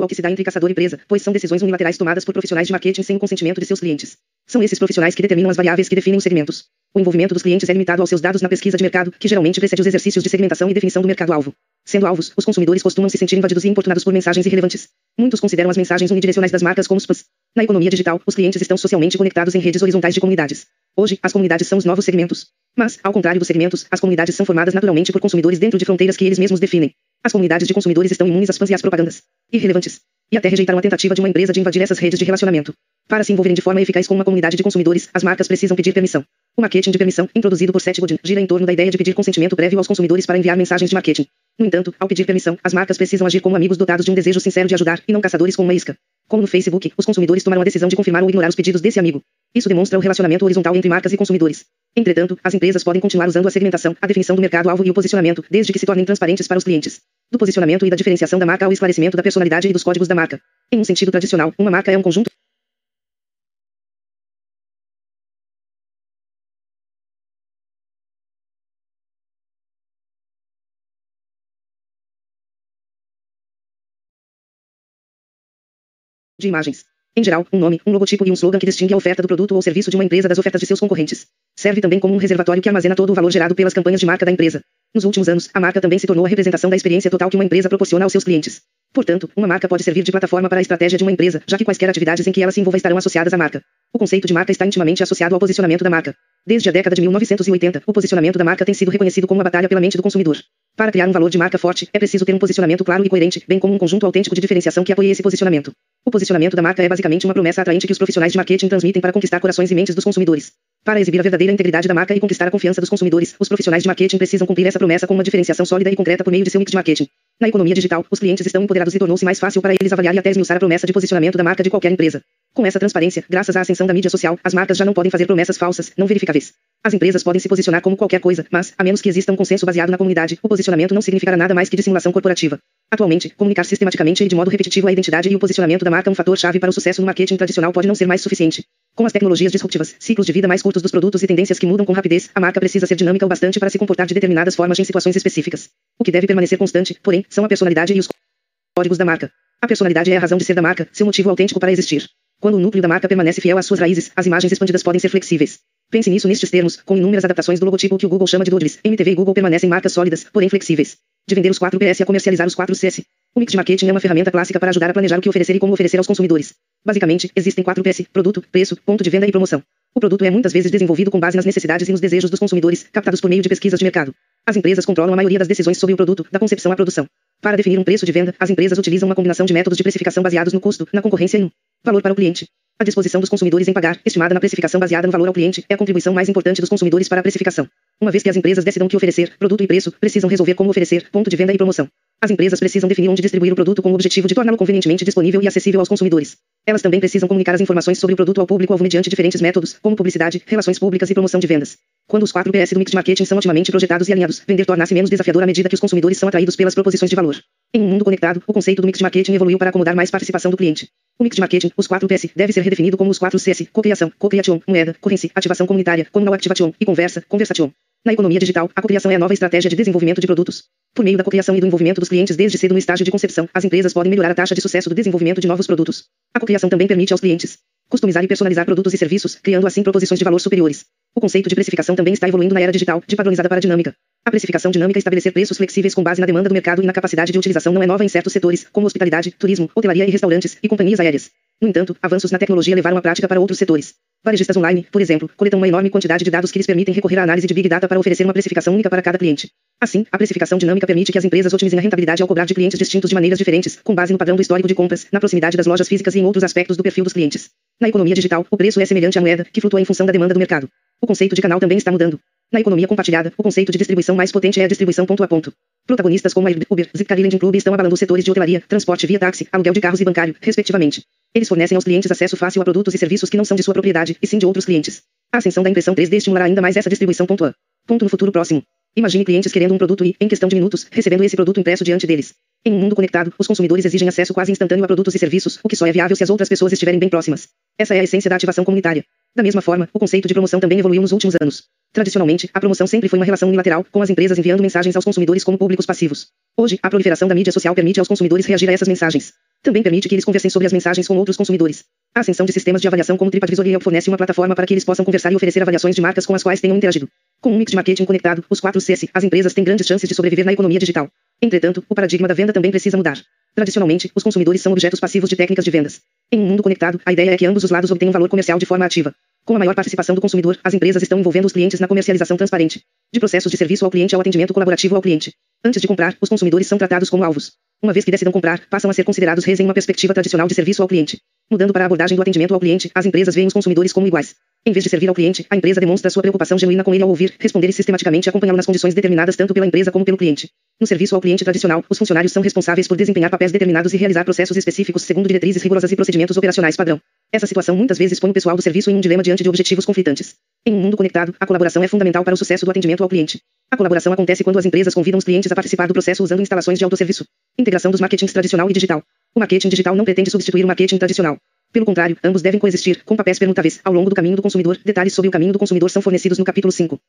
ao que se dá entre caçador e presa, pois são decisões unilaterais tomadas por profissionais de marketing sem o consentimento de seus clientes. São esses profissionais que determinam as variáveis que definem os segmentos. O envolvimento dos clientes é limitado aos seus dados na pesquisa de mercado, que geralmente precede os exercícios de segmentação e definição do mercado-alvo. Sendo alvos, os consumidores costumam se sentir invadidos e importunados por mensagens irrelevantes. Muitos consideram as mensagens unidirecionais das marcas como spams. Na economia digital, os clientes estão socialmente conectados em redes horizontais de comunidades. Hoje, as comunidades são os novos segmentos. Mas, ao contrário dos segmentos, as comunidades são formadas naturalmente por consumidores dentro de fronteiras que eles mesmos definem. As comunidades de consumidores estão imunes às spams e às propagandas irrelevantes. E até rejeitaram a tentativa de uma empresa de invadir essas redes de relacionamento. Para se envolverem de forma eficaz com uma comunidade de consumidores, as marcas precisam pedir permissão. O marketing de permissão, introduzido por Seth Godin, gira em torno da ideia de pedir consentimento prévio aos consumidores para enviar mensagens de marketing. No entanto, ao pedir permissão, as marcas precisam agir como amigos dotados de um desejo sincero de ajudar, e não caçadores com uma isca. Como no Facebook, os consumidores tomaram a decisão de confirmar ou ignorar os pedidos desse amigo. Isso demonstra o relacionamento horizontal entre marcas e consumidores. Entretanto, as empresas podem continuar usando a segmentação, a definição do mercado-alvo e o posicionamento, desde que se tornem transparentes para os clientes. Do posicionamento e da diferenciação da marca ao esclarecimento da personalidade e dos códigos da marca. Em um sentido tradicional, uma marca é um conjunto de imagens. Em geral, um nome, um logotipo e um slogan que distingue a oferta do produto ou serviço de uma empresa das ofertas de seus concorrentes. Serve também como um reservatório que armazena todo o valor gerado pelas campanhas de marca da empresa. Nos últimos anos, a marca também se tornou a representação da experiência total que uma empresa proporciona aos seus clientes. Portanto, uma marca pode servir de plataforma para a estratégia de uma empresa, já que quaisquer atividades em que ela se envolva estarão associadas à marca. O conceito de marca está intimamente associado ao posicionamento da marca. Desde a década de 1980, o posicionamento da marca tem sido reconhecido como uma batalha pela mente do consumidor. Para criar um valor de marca forte, é preciso ter um posicionamento claro e coerente, bem como um conjunto autêntico de diferenciação que apoie esse posicionamento. O posicionamento da marca é basicamente uma promessa atraente que os profissionais de marketing transmitem para conquistar corações e mentes dos consumidores. Para exibir a verdadeira integridade da marca e conquistar a confiança dos consumidores, os profissionais de marketing precisam cumprir essa promessa com uma diferenciação sólida e concreta por meio de seu mix de marketing. Na economia digital, os clientes estão empoderados e tornou-se mais fácil para eles avaliar e até esmiuçar a promessa de posicionamento da marca de qualquer empresa. Com essa transparência, graças à ascensão da mídia social, as marcas já não podem fazer promessas falsas, não verificáveis. As empresas podem se posicionar como qualquer coisa, mas, a menos que exista um consenso baseado na comunidade, o posicionamento não significará nada mais que dissimulação corporativa. Atualmente, comunicar sistematicamente e de modo repetitivo a identidade e o posicionamento da marca um fator-chave para o sucesso no marketing tradicional pode não ser mais suficiente. Com as tecnologias disruptivas, ciclos de vida mais curtos dos produtos e tendências que mudam com rapidez, a marca precisa ser dinâmica o bastante para se comportar de determinadas formas em situações específicas. O que deve permanecer constante, porém, são a personalidade e os códigos da marca. A personalidade é a razão de ser da marca, seu motivo autêntico para existir. Quando o núcleo da marca permanece fiel às suas raízes, as imagens expandidas podem ser flexíveis. Pense nisso nestes termos, com inúmeras adaptações do logotipo que o Google chama de Doodles. MTV e Google permanecem marcas sólidas, porém flexíveis. De vender os 4 PS a comercializar os 4 CS. O mix de marketing é uma ferramenta clássica para ajudar a planejar o que oferecer e como oferecer aos consumidores. Basicamente, existem 4 PS: produto, preço, ponto de venda e promoção. O produto é muitas vezes desenvolvido com base nas necessidades e nos desejos dos consumidores, captados por meio de pesquisas de mercado. As empresas controlam a maioria das decisões sobre o produto, da concepção à produção. Para definir um preço de venda, as empresas utilizam uma combinação de métodos de precificação baseados no custo, na concorrência e no valor para o cliente. A disposição dos consumidores em pagar, estimada na precificação baseada no valor ao cliente, é a contribuição mais importante dos consumidores para a precificação. Uma vez que as empresas decidam que oferecer, produto e preço, precisam resolver como oferecer, ponto de venda e promoção. As empresas precisam definir onde distribuir o produto com o objetivo de torná-lo convenientemente disponível e acessível aos consumidores. Elas também precisam comunicar as informações sobre o produto ao público-alvo mediante diferentes métodos, como publicidade, relações públicas e promoção de vendas. Quando os 4 PS do mix de marketing são otimamente projetados e alinhados, vender torna-se menos desafiador à medida que os consumidores são atraídos pelas proposições de valor. Em um mundo conectado, o conceito do mix de marketing evoluiu para acomodar mais participação do cliente. O mix de marketing, os 4 PS, deve ser redefinido como os 4 CS, co-criação, co-creation, moeda, currency, ativação comunitária, communal activation e conversa, conversation. Na economia digital, a cocriação é a nova estratégia de desenvolvimento de produtos. Por meio da cocriação e do envolvimento dos clientes desde cedo no estágio de concepção, as empresas podem melhorar a taxa de sucesso do desenvolvimento de novos produtos. A cocriação também permite aos clientes customizar e personalizar produtos e serviços, criando assim proposições de valor superiores. O conceito de precificação também está evoluindo na era digital, de padronizada para dinâmica. A precificação dinâmica estabelecer preços flexíveis com base na demanda do mercado e na capacidade de utilização não é nova em certos setores, como hospitalidade, turismo, hotelaria e restaurantes, e companhias aéreas. No entanto, avanços na tecnologia levaram a prática para outros setores. Varejistas online, por exemplo, coletam uma enorme quantidade de dados que lhes permitem recorrer à análise de Big Data para oferecer uma precificação única para cada cliente. Assim, a precificação dinâmica permite que as empresas otimizem a rentabilidade ao cobrar de clientes distintos de maneiras diferentes, com base no padrão do histórico de compras, na proximidade das lojas físicas e em outros aspectos do perfil dos clientes. Na economia digital, o preço é semelhante à moeda, que flutua em função da demanda do mercado. O conceito de canal também está mudando. Na economia compartilhada, o conceito de distribuição mais potente é a distribuição ponto a ponto. Protagonistas como a Uber, Zipcar e Lending Club estão abalando setores de hotelaria, transporte via táxi, aluguel de carros e bancário, respectivamente. Eles fornecem aos clientes acesso fácil a produtos e serviços que não são de sua propriedade, e sim de outros clientes. A ascensão da impressão 3D estimulará ainda mais essa distribuição. Ponto a. Ponto no futuro próximo. Imagine clientes querendo um produto e, em questão de minutos, recebendo esse produto impresso diante deles. Em um mundo conectado, os consumidores exigem acesso quase instantâneo a produtos e serviços, o que só é viável se as outras pessoas estiverem bem próximas. Essa é a essência da ativação comunitária. Da mesma forma, o conceito de promoção também evoluiu nos últimos anos. Tradicionalmente, a promoção sempre foi uma relação unilateral, com as empresas enviando mensagens aos consumidores como públicos passivos. Hoje, a proliferação da mídia social permite aos consumidores reagir a essas mensagens. Também permite que eles conversem sobre as mensagens com outros consumidores. A ascensão de sistemas de avaliação como TripAdvisor e fornece uma plataforma para que eles possam conversar e oferecer avaliações de marcas com as quais tenham interagido. Com um mix de marketing conectado, os 4 Cs, as empresas têm grandes chances de sobreviver na economia digital. Entretanto, o paradigma da venda também precisa mudar. Tradicionalmente, os consumidores são objetos passivos de técnicas de vendas. Em um mundo conectado, a ideia é que ambos os lados obtenham valor comercial de forma ativa. Com a maior participação do consumidor, as empresas estão envolvendo os clientes na comercialização transparente. De processos de serviço ao cliente ao atendimento colaborativo ao cliente. Antes de comprar, os consumidores são tratados como alvos. Uma vez que decidam comprar, passam a ser considerados reis em uma perspectiva tradicional de serviço ao cliente. Mudando para a abordagem do atendimento ao cliente, as empresas veem os consumidores como iguais. Em vez de servir ao cliente, a empresa demonstra sua preocupação genuína com ele ao ouvir, responder e sistematicamente acompanhá-lo nas condições determinadas tanto pela empresa como pelo cliente. No serviço ao cliente tradicional, os funcionários são responsáveis por desempenhar papéis determinados e realizar processos específicos segundo diretrizes rigorosas e procedimentos operacionais padrão. Essa situação muitas vezes põe o pessoal do serviço em um dilema diante de objetivos conflitantes. Em um mundo conectado, a colaboração é fundamental para o sucesso do atendimento ao cliente. A colaboração acontece quando as empresas convidam os clientes a participar do processo usando instalações de autosserviço. Integração dos marketings tradicional e digital. O marketing digital não pretende substituir o marketing tradicional. Pelo contrário, ambos devem coexistir, com papéis permutáveis, ao longo do caminho do consumidor. Detalhes sobre o caminho do consumidor são fornecidos no capítulo 5.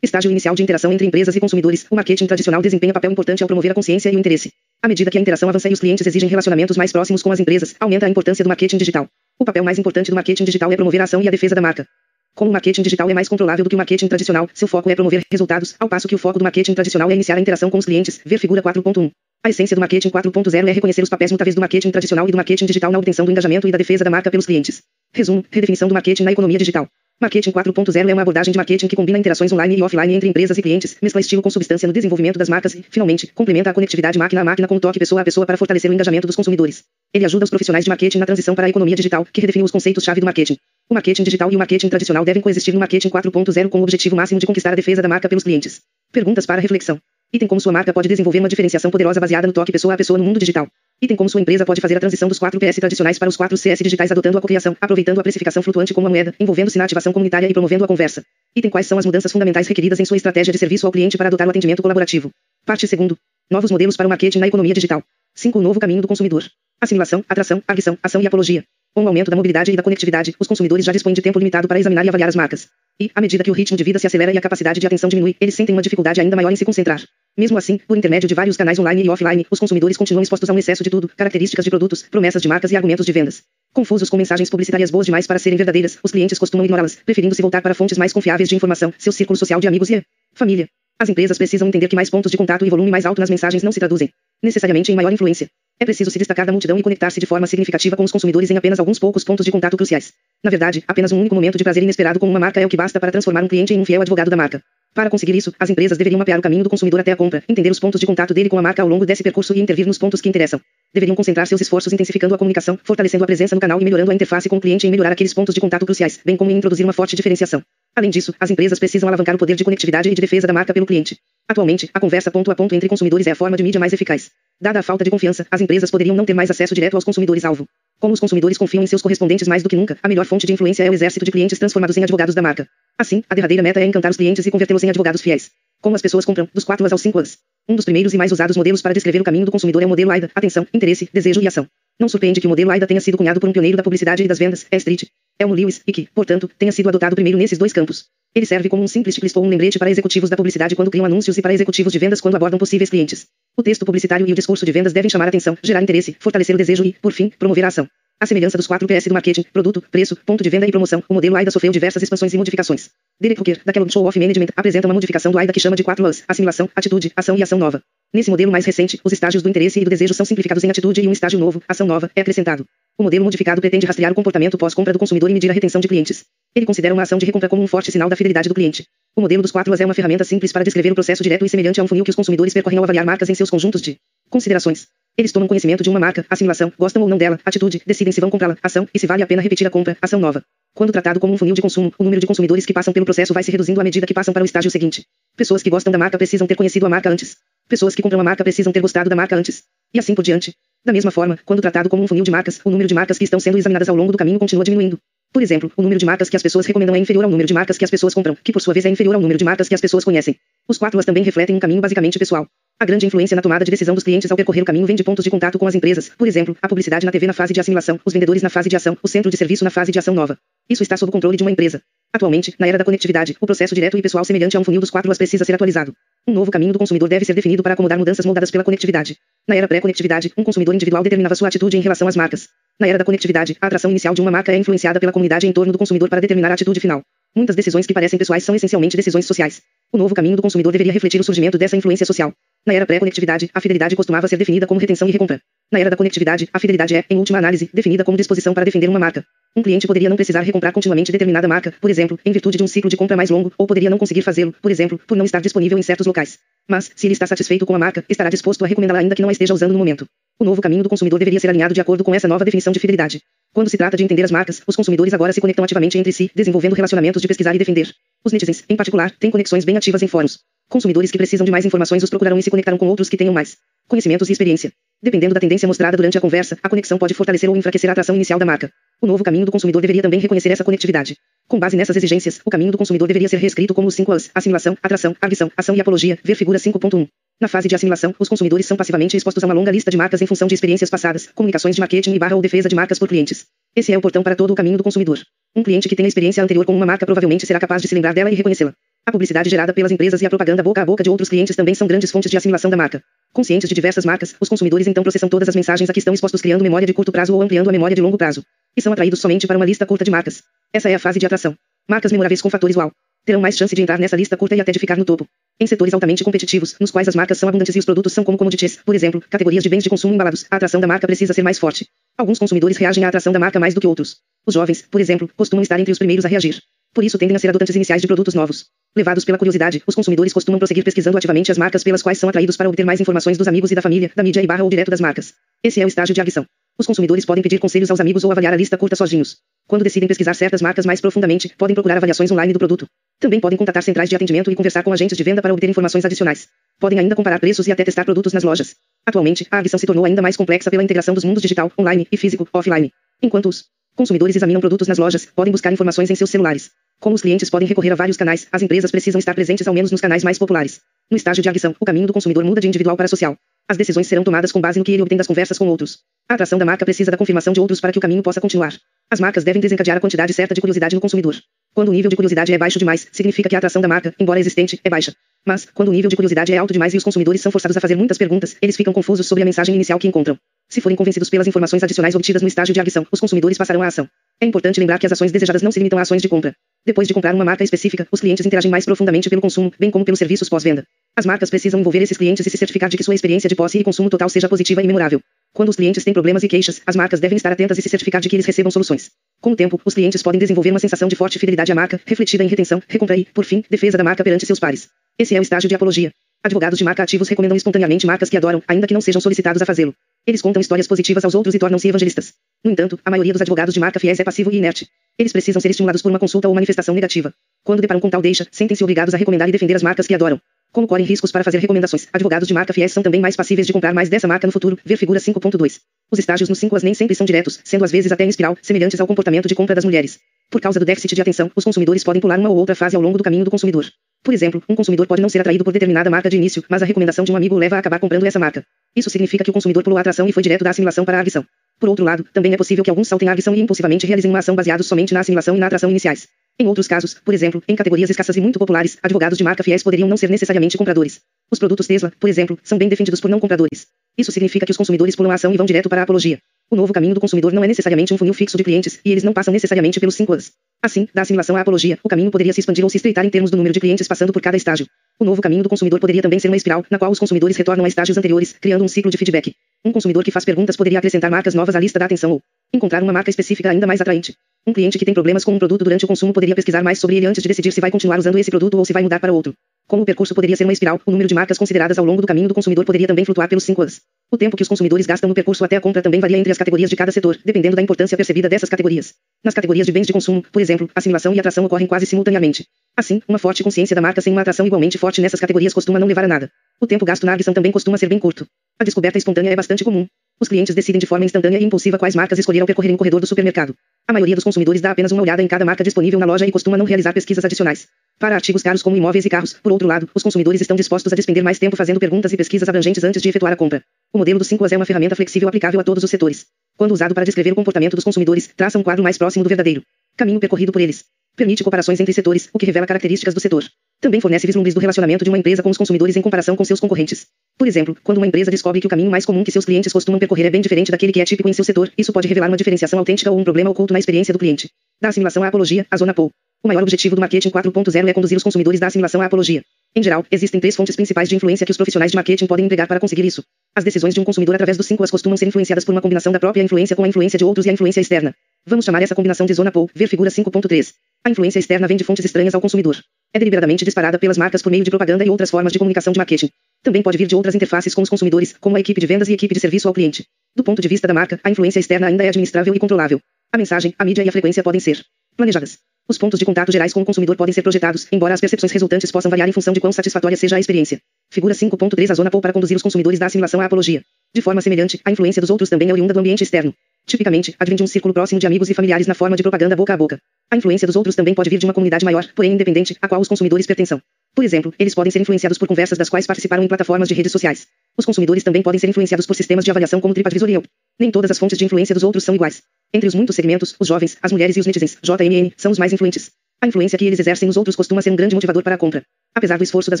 Estágio inicial de interação entre empresas e consumidores, o marketing tradicional desempenha papel importante ao promover a consciência e o interesse. À medida que a interação avança e os clientes exigem relacionamentos mais próximos com as empresas, aumenta a importância do marketing digital. O papel mais importante do marketing digital é promover a ação e a defesa da marca. Como o marketing digital é mais controlável do que o marketing tradicional, seu foco é promover resultados, ao passo que o foco do marketing tradicional é iniciar a interação com os clientes. Ver figura 4.1. A essência do marketing 4.0 é reconhecer os papéis mutáveis do marketing tradicional e do marketing digital na obtenção do engajamento e da defesa da marca pelos clientes. Resumo: redefinição do marketing na economia digital. Marketing 4.0 é uma abordagem de marketing que combina interações online e offline entre empresas e clientes, mescla estilo com substância no desenvolvimento das marcas e, finalmente, complementa a conectividade máquina a máquina com o toque pessoa a pessoa para fortalecer o engajamento dos consumidores. Ele ajuda os profissionais de marketing na transição para a economia digital, que redefine os conceitos-chave do marketing. O marketing digital e o marketing tradicional devem coexistir no marketing 4.0 com o objetivo máximo de conquistar a defesa da marca pelos clientes. Perguntas para reflexão. Item como sua marca pode desenvolver uma diferenciação poderosa baseada no toque pessoa a pessoa no mundo digital. Item como sua empresa pode fazer a transição dos 4 PS tradicionais para os 4 CS digitais adotando a cocriação, aproveitando a precificação flutuante como a moeda, envolvendo-se na ativação comunitária e promovendo a conversa. Item quais são as mudanças fundamentais requeridas em sua estratégia de serviço ao cliente para adotar o atendimento colaborativo. Parte 2. Novos modelos para o marketing na economia digital. 5. O novo caminho do consumidor. Assimilação, atração, arguição, ação e apologia. Com o aumento da mobilidade e da conectividade, os consumidores já dispõem de tempo limitado para examinar e avaliar as marcas. E, à medida que o ritmo de vida se acelera e a capacidade de atenção diminui, eles sentem uma dificuldade ainda maior em se concentrar. Mesmo assim, por intermédio de vários canais online e offline, os consumidores continuam expostos a um excesso de tudo, características de produtos, promessas de marcas e argumentos de vendas. Confusos com mensagens publicitárias boas demais para serem verdadeiras, os clientes costumam ignorá-las, preferindo se voltar para fontes mais confiáveis de informação, seu círculo social de amigos e família. As empresas precisam entender que mais pontos de contato e volume mais alto nas mensagens não se traduzem necessariamente em maior influência. É preciso se destacar da multidão e conectar-se de forma significativa com os consumidores em apenas alguns poucos pontos de contato cruciais. Na verdade, apenas um único momento de prazer inesperado com uma marca é o que basta para transformar um cliente em um fiel advogado da marca. Para conseguir isso, as empresas deveriam mapear o caminho do consumidor até a compra, entender os pontos de contato dele com a marca ao longo desse percurso e intervir nos pontos que interessam. Deveriam concentrar seus esforços intensificando a comunicação, fortalecendo a presença no canal e melhorando a interface com o cliente em melhorar aqueles pontos de contato cruciais, bem como em introduzir uma forte diferenciação. Além disso, as empresas precisam alavancar o poder de conectividade e de defesa da marca pelo cliente. Atualmente, a conversa ponto a ponto entre consumidores é a forma de mídia mais eficaz. Dada a falta de confiança, as empresas poderiam não ter mais acesso direto aos consumidores-alvo. Como os consumidores confiam em seus correspondentes mais do que nunca, a melhor fonte de influência é o exército de clientes transformados em advogados da marca. Assim, a derradeira meta é encantar os clientes e convertê-los em advogados fiéis. Como as pessoas compram, dos 4 aos 5 anos. Um dos primeiros e mais usados modelos para descrever o caminho do consumidor é o modelo AIDA, atenção, interesse, desejo e ação. Não surpreende que o modelo AIDA tenha sido cunhado por um pioneiro da publicidade e das vendas, E. Street, Elmo Lewis, e que, portanto, tenha sido adotado primeiro nesses dois campos. Ele serve como um simples checklist ou um lembrete para executivos da publicidade quando criam anúncios e para executivos de vendas quando abordam possíveis clientes. O texto publicitário e o discurso de vendas devem chamar atenção, gerar interesse, fortalecer o desejo e, por fim, promover a ação. A semelhança dos 4 PS do marketing, produto, preço, ponto de venda e promoção, o modelo AIDA sofreu diversas expansões e modificações. Derek Hooker, da Kellogg Show of Management, apresenta uma modificação do AIDA que chama de 4 As, assimilação, atitude, ação e ação nova. Nesse modelo mais recente, os estágios do interesse e do desejo são simplificados em atitude e um estágio novo, ação nova, é acrescentado. O modelo modificado pretende rastrear o comportamento pós-compra do consumidor e medir a retenção de clientes. Ele considera uma ação de recompra como um forte sinal da fidelidade do cliente. O modelo dos 4 As é uma ferramenta simples para descrever o processo direto e semelhante a um funil que os consumidores percorrem ao avaliar marcas em seus conjuntos de considerações. Eles tomam conhecimento de uma marca, assimilação, gostam ou não dela, atitude, decidem se vão comprá-la, ação, e se vale a pena repetir a compra, ação nova. Quando tratado como um funil de consumo, o número de consumidores que passam pelo processo vai se reduzindo à medida que passam para o estágio seguinte. Pessoas que gostam da marca precisam ter conhecido a marca antes. Pessoas que compram a marca precisam ter gostado da marca antes. E assim por diante. Da mesma forma, quando tratado como um funil de marcas, o número de marcas que estão sendo examinadas ao longo do caminho continua diminuindo. Por exemplo, o número de marcas que as pessoas recomendam é inferior ao número de marcas que as pessoas compram, que por sua vez é inferior ao número de marcas que as pessoas conhecem. Os quatro As também refletem um caminho basicamente pessoal. A grande influência na tomada de decisão dos clientes ao percorrer o caminho vem de pontos de contato com as empresas, por exemplo, a publicidade na TV na fase de assimilação, os vendedores na fase de ação, o centro de serviço na fase de ação nova. Isso está sob o controle de uma empresa. Atualmente, na era da conectividade, o processo direto e pessoal semelhante a um funil dos quatro as precisa ser atualizado. Um novo caminho do consumidor deve ser definido para acomodar mudanças moldadas pela conectividade. Na era pré-conectividade, um consumidor individual determinava sua atitude em relação às marcas. Na era da conectividade, a atração inicial de uma marca é influenciada pela comunidade em torno do consumidor para determinar a atitude final. Muitas decisões que parecem pessoais são essencialmente decisões sociais. O novo caminho do consumidor deveria refletir o surgimento dessa influência social. Na era pré-conectividade, a fidelidade costumava ser definida como retenção e recompra. Na era da conectividade, a fidelidade é, em última análise, definida como disposição para defender uma marca. Um cliente poderia não precisar recomprar continuamente determinada marca, por exemplo, em virtude de um ciclo de compra mais longo, ou poderia não conseguir fazê-lo, por exemplo, por não estar disponível em certos locais. Mas, se ele está satisfeito com a marca, estará disposto a recomendá-la ainda que não a esteja usando no momento. O novo caminho do consumidor deveria ser alinhado de acordo com essa nova definição de fidelidade. Quando se trata de entender as marcas, os consumidores agora se conectam ativamente entre si, desenvolvendo relacionamentos de pesquisar e defender. Os netizens, em particular, têm conexões bem ativas em fóruns. Consumidores que precisam de mais informações os procurarão e se conectarão com outros que tenham mais conhecimentos e experiência. Dependendo da tendência mostrada durante a conversa, a conexão pode fortalecer ou enfraquecer a atração inicial da marca. O novo caminho do consumidor deveria também reconhecer essa conectividade. Com base nessas exigências, o caminho do consumidor deveria ser reescrito como os 5 As: assimilação, atração, arguição, ação e apologia, ver figura 5.1. Na fase de assimilação, os consumidores são passivamente expostos a uma longa lista de marcas em função de experiências passadas, comunicações de marketing e barra ou defesa de marcas por clientes. Esse é o portão para todo o caminho do consumidor. Um cliente que tenha experiência anterior com uma marca provavelmente será capaz de se lembrar dela e reconhecê-la. A publicidade gerada pelas empresas e a propaganda boca a boca de outros clientes também são grandes fontes de assimilação da marca. Conscientes de diversas marcas, os consumidores então processam todas as mensagens a que estão expostos criando memória de curto prazo ou ampliando a memória de longo prazo. E são atraídos somente para uma lista curta de marcas. Essa é a fase de atração. Marcas memoráveis com fatores wow. Terão mais chance de entrar nessa lista curta e até de ficar no topo. Em setores altamente competitivos, nos quais as marcas são abundantes e os produtos são como commodities, por exemplo, categorias de bens de consumo embalados, a atração da marca precisa ser mais forte. Alguns consumidores reagem à atração da marca mais do que outros. Os jovens, por exemplo, costumam estar entre os primeiros a reagir. Por isso tendem a ser adotantes iniciais de produtos novos. Levados pela curiosidade, os consumidores costumam prosseguir pesquisando ativamente as marcas pelas quais são atraídos para obter mais informações dos amigos e da família, da mídia e barra ou direto das marcas. Esse é o estágio de adição. Os consumidores podem pedir conselhos aos amigos ou avaliar a lista curta sozinhos. Quando decidem pesquisar certas marcas mais profundamente, podem procurar avaliações online do produto. Também podem contatar centrais de atendimento e conversar com agentes de venda para obter informações adicionais. Podem ainda comparar preços e até testar produtos nas lojas. Atualmente, a adição se tornou ainda mais complexa pela integração dos mundos digital, online e físico, offline. Enquanto os consumidores examinam produtos nas lojas, podem buscar informações em seus celulares. Como os clientes podem recorrer a vários canais, as empresas precisam estar presentes ao menos nos canais mais populares. No estágio de adição, o caminho do consumidor muda de individual para social. As decisões serão tomadas com base no que ele obtém das conversas com outros. A atração da marca precisa da confirmação de outros para que o caminho possa continuar. As marcas devem desencadear a quantidade certa de curiosidade no consumidor. Quando o nível de curiosidade é baixo demais, significa que a atração da marca, embora existente, é baixa. Mas, quando o nível de curiosidade é alto demais e os consumidores são forçados a fazer muitas perguntas, eles ficam confusos sobre a mensagem inicial que encontram. Se forem convencidos pelas informações adicionais obtidas no estágio de adição, os consumidores passarão à ação. É importante lembrar que as ações desejadas não se limitam a ações de compra. Depois de comprar uma marca específica, os clientes interagem mais profundamente pelo consumo, bem como pelos serviços pós-venda. As marcas precisam envolver esses clientes e se certificar de que sua experiência de posse e consumo total seja positiva e memorável. Quando os clientes têm problemas e queixas, as marcas devem estar atentas e se certificar de que eles recebam soluções. Com o tempo, os clientes podem desenvolver uma sensação de forte fidelidade à marca, refletida em retenção, recompra e, por fim, defesa da marca perante seus pares. Esse é o estágio de apologia. Advogados de marca ativos recomendam espontaneamente marcas que adoram, ainda que não sejam solicitados a fazê-lo. Eles contam histórias positivas aos outros e tornam-se evangelistas. No entanto, a maioria dos advogados de marca fiéis é passivo e inerte. Eles precisam ser estimulados por uma consulta ou manifestação negativa. Quando deparam com tal deixa, sentem-se obrigados a recomendar e defender as marcas que adoram. Como correm riscos para fazer recomendações, advogados de marca fiéis são também mais passíveis de comprar mais dessa marca no futuro, ver figura 5.2. Os estágios nos 5 as nem sempre são diretos, sendo às vezes até em espiral, semelhantes ao comportamento de compra das mulheres. Por causa do déficit de atenção, os consumidores podem pular uma ou outra fase ao longo do caminho do consumidor. Por exemplo, um consumidor pode não ser atraído por determinada marca de início, mas a recomendação de um amigo o leva a acabar comprando essa marca. Isso significa que o consumidor pulou a atração e foi direto da assimilação para a adição. Por outro lado, também é possível que alguns saltem a adição e impulsivamente realizem uma ação baseados somente na assimilação e na atração iniciais. Em outros casos, por exemplo, em categorias escassas e muito populares, advogados de marca fiéis poderiam não ser necessariamente compradores. Os produtos Tesla, por exemplo, são bem defendidos por não compradores. Isso significa que os consumidores pulam a ação e vão direto para a apologia. O novo caminho do consumidor não é necessariamente um funil fixo de clientes, e eles não passam necessariamente pelos 5 As. Assim, da assimilação à apologia, o caminho poderia se expandir ou se estreitar em termos do número de clientes passando por cada estágio. O novo caminho do consumidor poderia também ser uma espiral, na qual os consumidores retornam a estágios anteriores, criando um ciclo de feedback. Um consumidor que faz perguntas poderia acrescentar marcas novas à lista da atenção ou encontrar uma marca específica ainda mais atraente. Um cliente que tem problemas com um produto durante o consumo poderia pesquisar mais sobre ele antes de decidir se vai continuar usando esse produto ou se vai mudar para outro. Como o percurso poderia ser uma espiral, o número de marcas consideradas ao longo do caminho do consumidor poderia também flutuar pelos 5 As. O tempo que os consumidores gastam no percurso até a compra também varia entre as categorias de cada setor, dependendo da importância percebida dessas categorias. Nas categorias de bens de consumo, por exemplo, assimilação e atração ocorrem quase simultaneamente. Assim, uma forte consciência da marca sem uma atração igualmente forte nessas categorias costuma não levar a nada. O tempo gasto na adição também costuma ser bem curto. A descoberta espontânea é bastante comum. Os clientes decidem de forma instantânea e impulsiva quais marcas escolher ao percorrer um corredor do supermercado. A maioria dos consumidores dá apenas uma olhada em cada marca disponível na loja e costuma não realizar pesquisas adicionais. Para artigos caros como imóveis e carros, por outro lado, os consumidores estão dispostos a despender mais tempo fazendo perguntas e pesquisas abrangentes antes de efetuar a compra. O modelo do 5 é uma ferramenta flexível aplicável a todos os setores. Quando usado para descrever o comportamento dos consumidores, traça um quadro mais próximo do verdadeiro caminho percorrido por eles. Permite comparações entre setores, o que revela características do setor. Também fornece vislumbres do relacionamento de uma empresa com os consumidores em comparação com seus concorrentes. Por exemplo, quando uma empresa descobre que o caminho mais comum que seus clientes costumam percorrer é bem diferente daquele que é típico em seu setor, isso pode revelar uma diferenciação autêntica ou um problema oculto na experiência do cliente. Da assimilação à apologia, a zona POU. O maior objetivo do marketing 4.0 é conduzir os consumidores da assimilação à apologia. Em geral, existem três fontes principais de influência que os profissionais de marketing podem empregar para conseguir isso. As decisões de um consumidor através dos cinco as costumam ser influenciadas por uma combinação da própria influência com a influência de outros e a influência externa. Vamos chamar essa combinação de zona POU, ver figura 5.3. A influência externa vem de fontes estranhas ao consumidor. É deliberadamente disparada pelas marcas por meio de propaganda e outras formas de comunicação de marketing. Também pode vir de outras interfaces com os consumidores, como a equipe de vendas e equipe de serviço ao cliente. Do ponto de vista da marca, a influência externa ainda é administrável e controlável. A mensagem, a mídia e a frequência podem ser planejadas. Os pontos de contato gerais com o consumidor podem ser projetados, embora as percepções resultantes possam variar em função de quão satisfatória seja a experiência. Figura 5.3 A zona POU para conduzir os consumidores da assimilação à apologia. De forma semelhante, a influência dos outros também é oriunda do ambiente externo. Tipicamente, advém de um círculo próximo de amigos e familiares na forma de propaganda boca a boca. A influência dos outros também pode vir de uma comunidade maior, porém independente, a qual os consumidores pertencem. Por exemplo, eles podem ser influenciados por conversas das quais participaram em plataformas de redes sociais. Os consumidores também podem ser influenciados por sistemas de avaliação como TripAdvisor e Yelp. Nem todas as fontes de influência dos outros são iguais. Entre os muitos segmentos, os jovens, as mulheres e os netizens, JMN, são os mais influentes. A influência que eles exercem nos outros costuma ser um grande motivador para a compra. Apesar do esforço das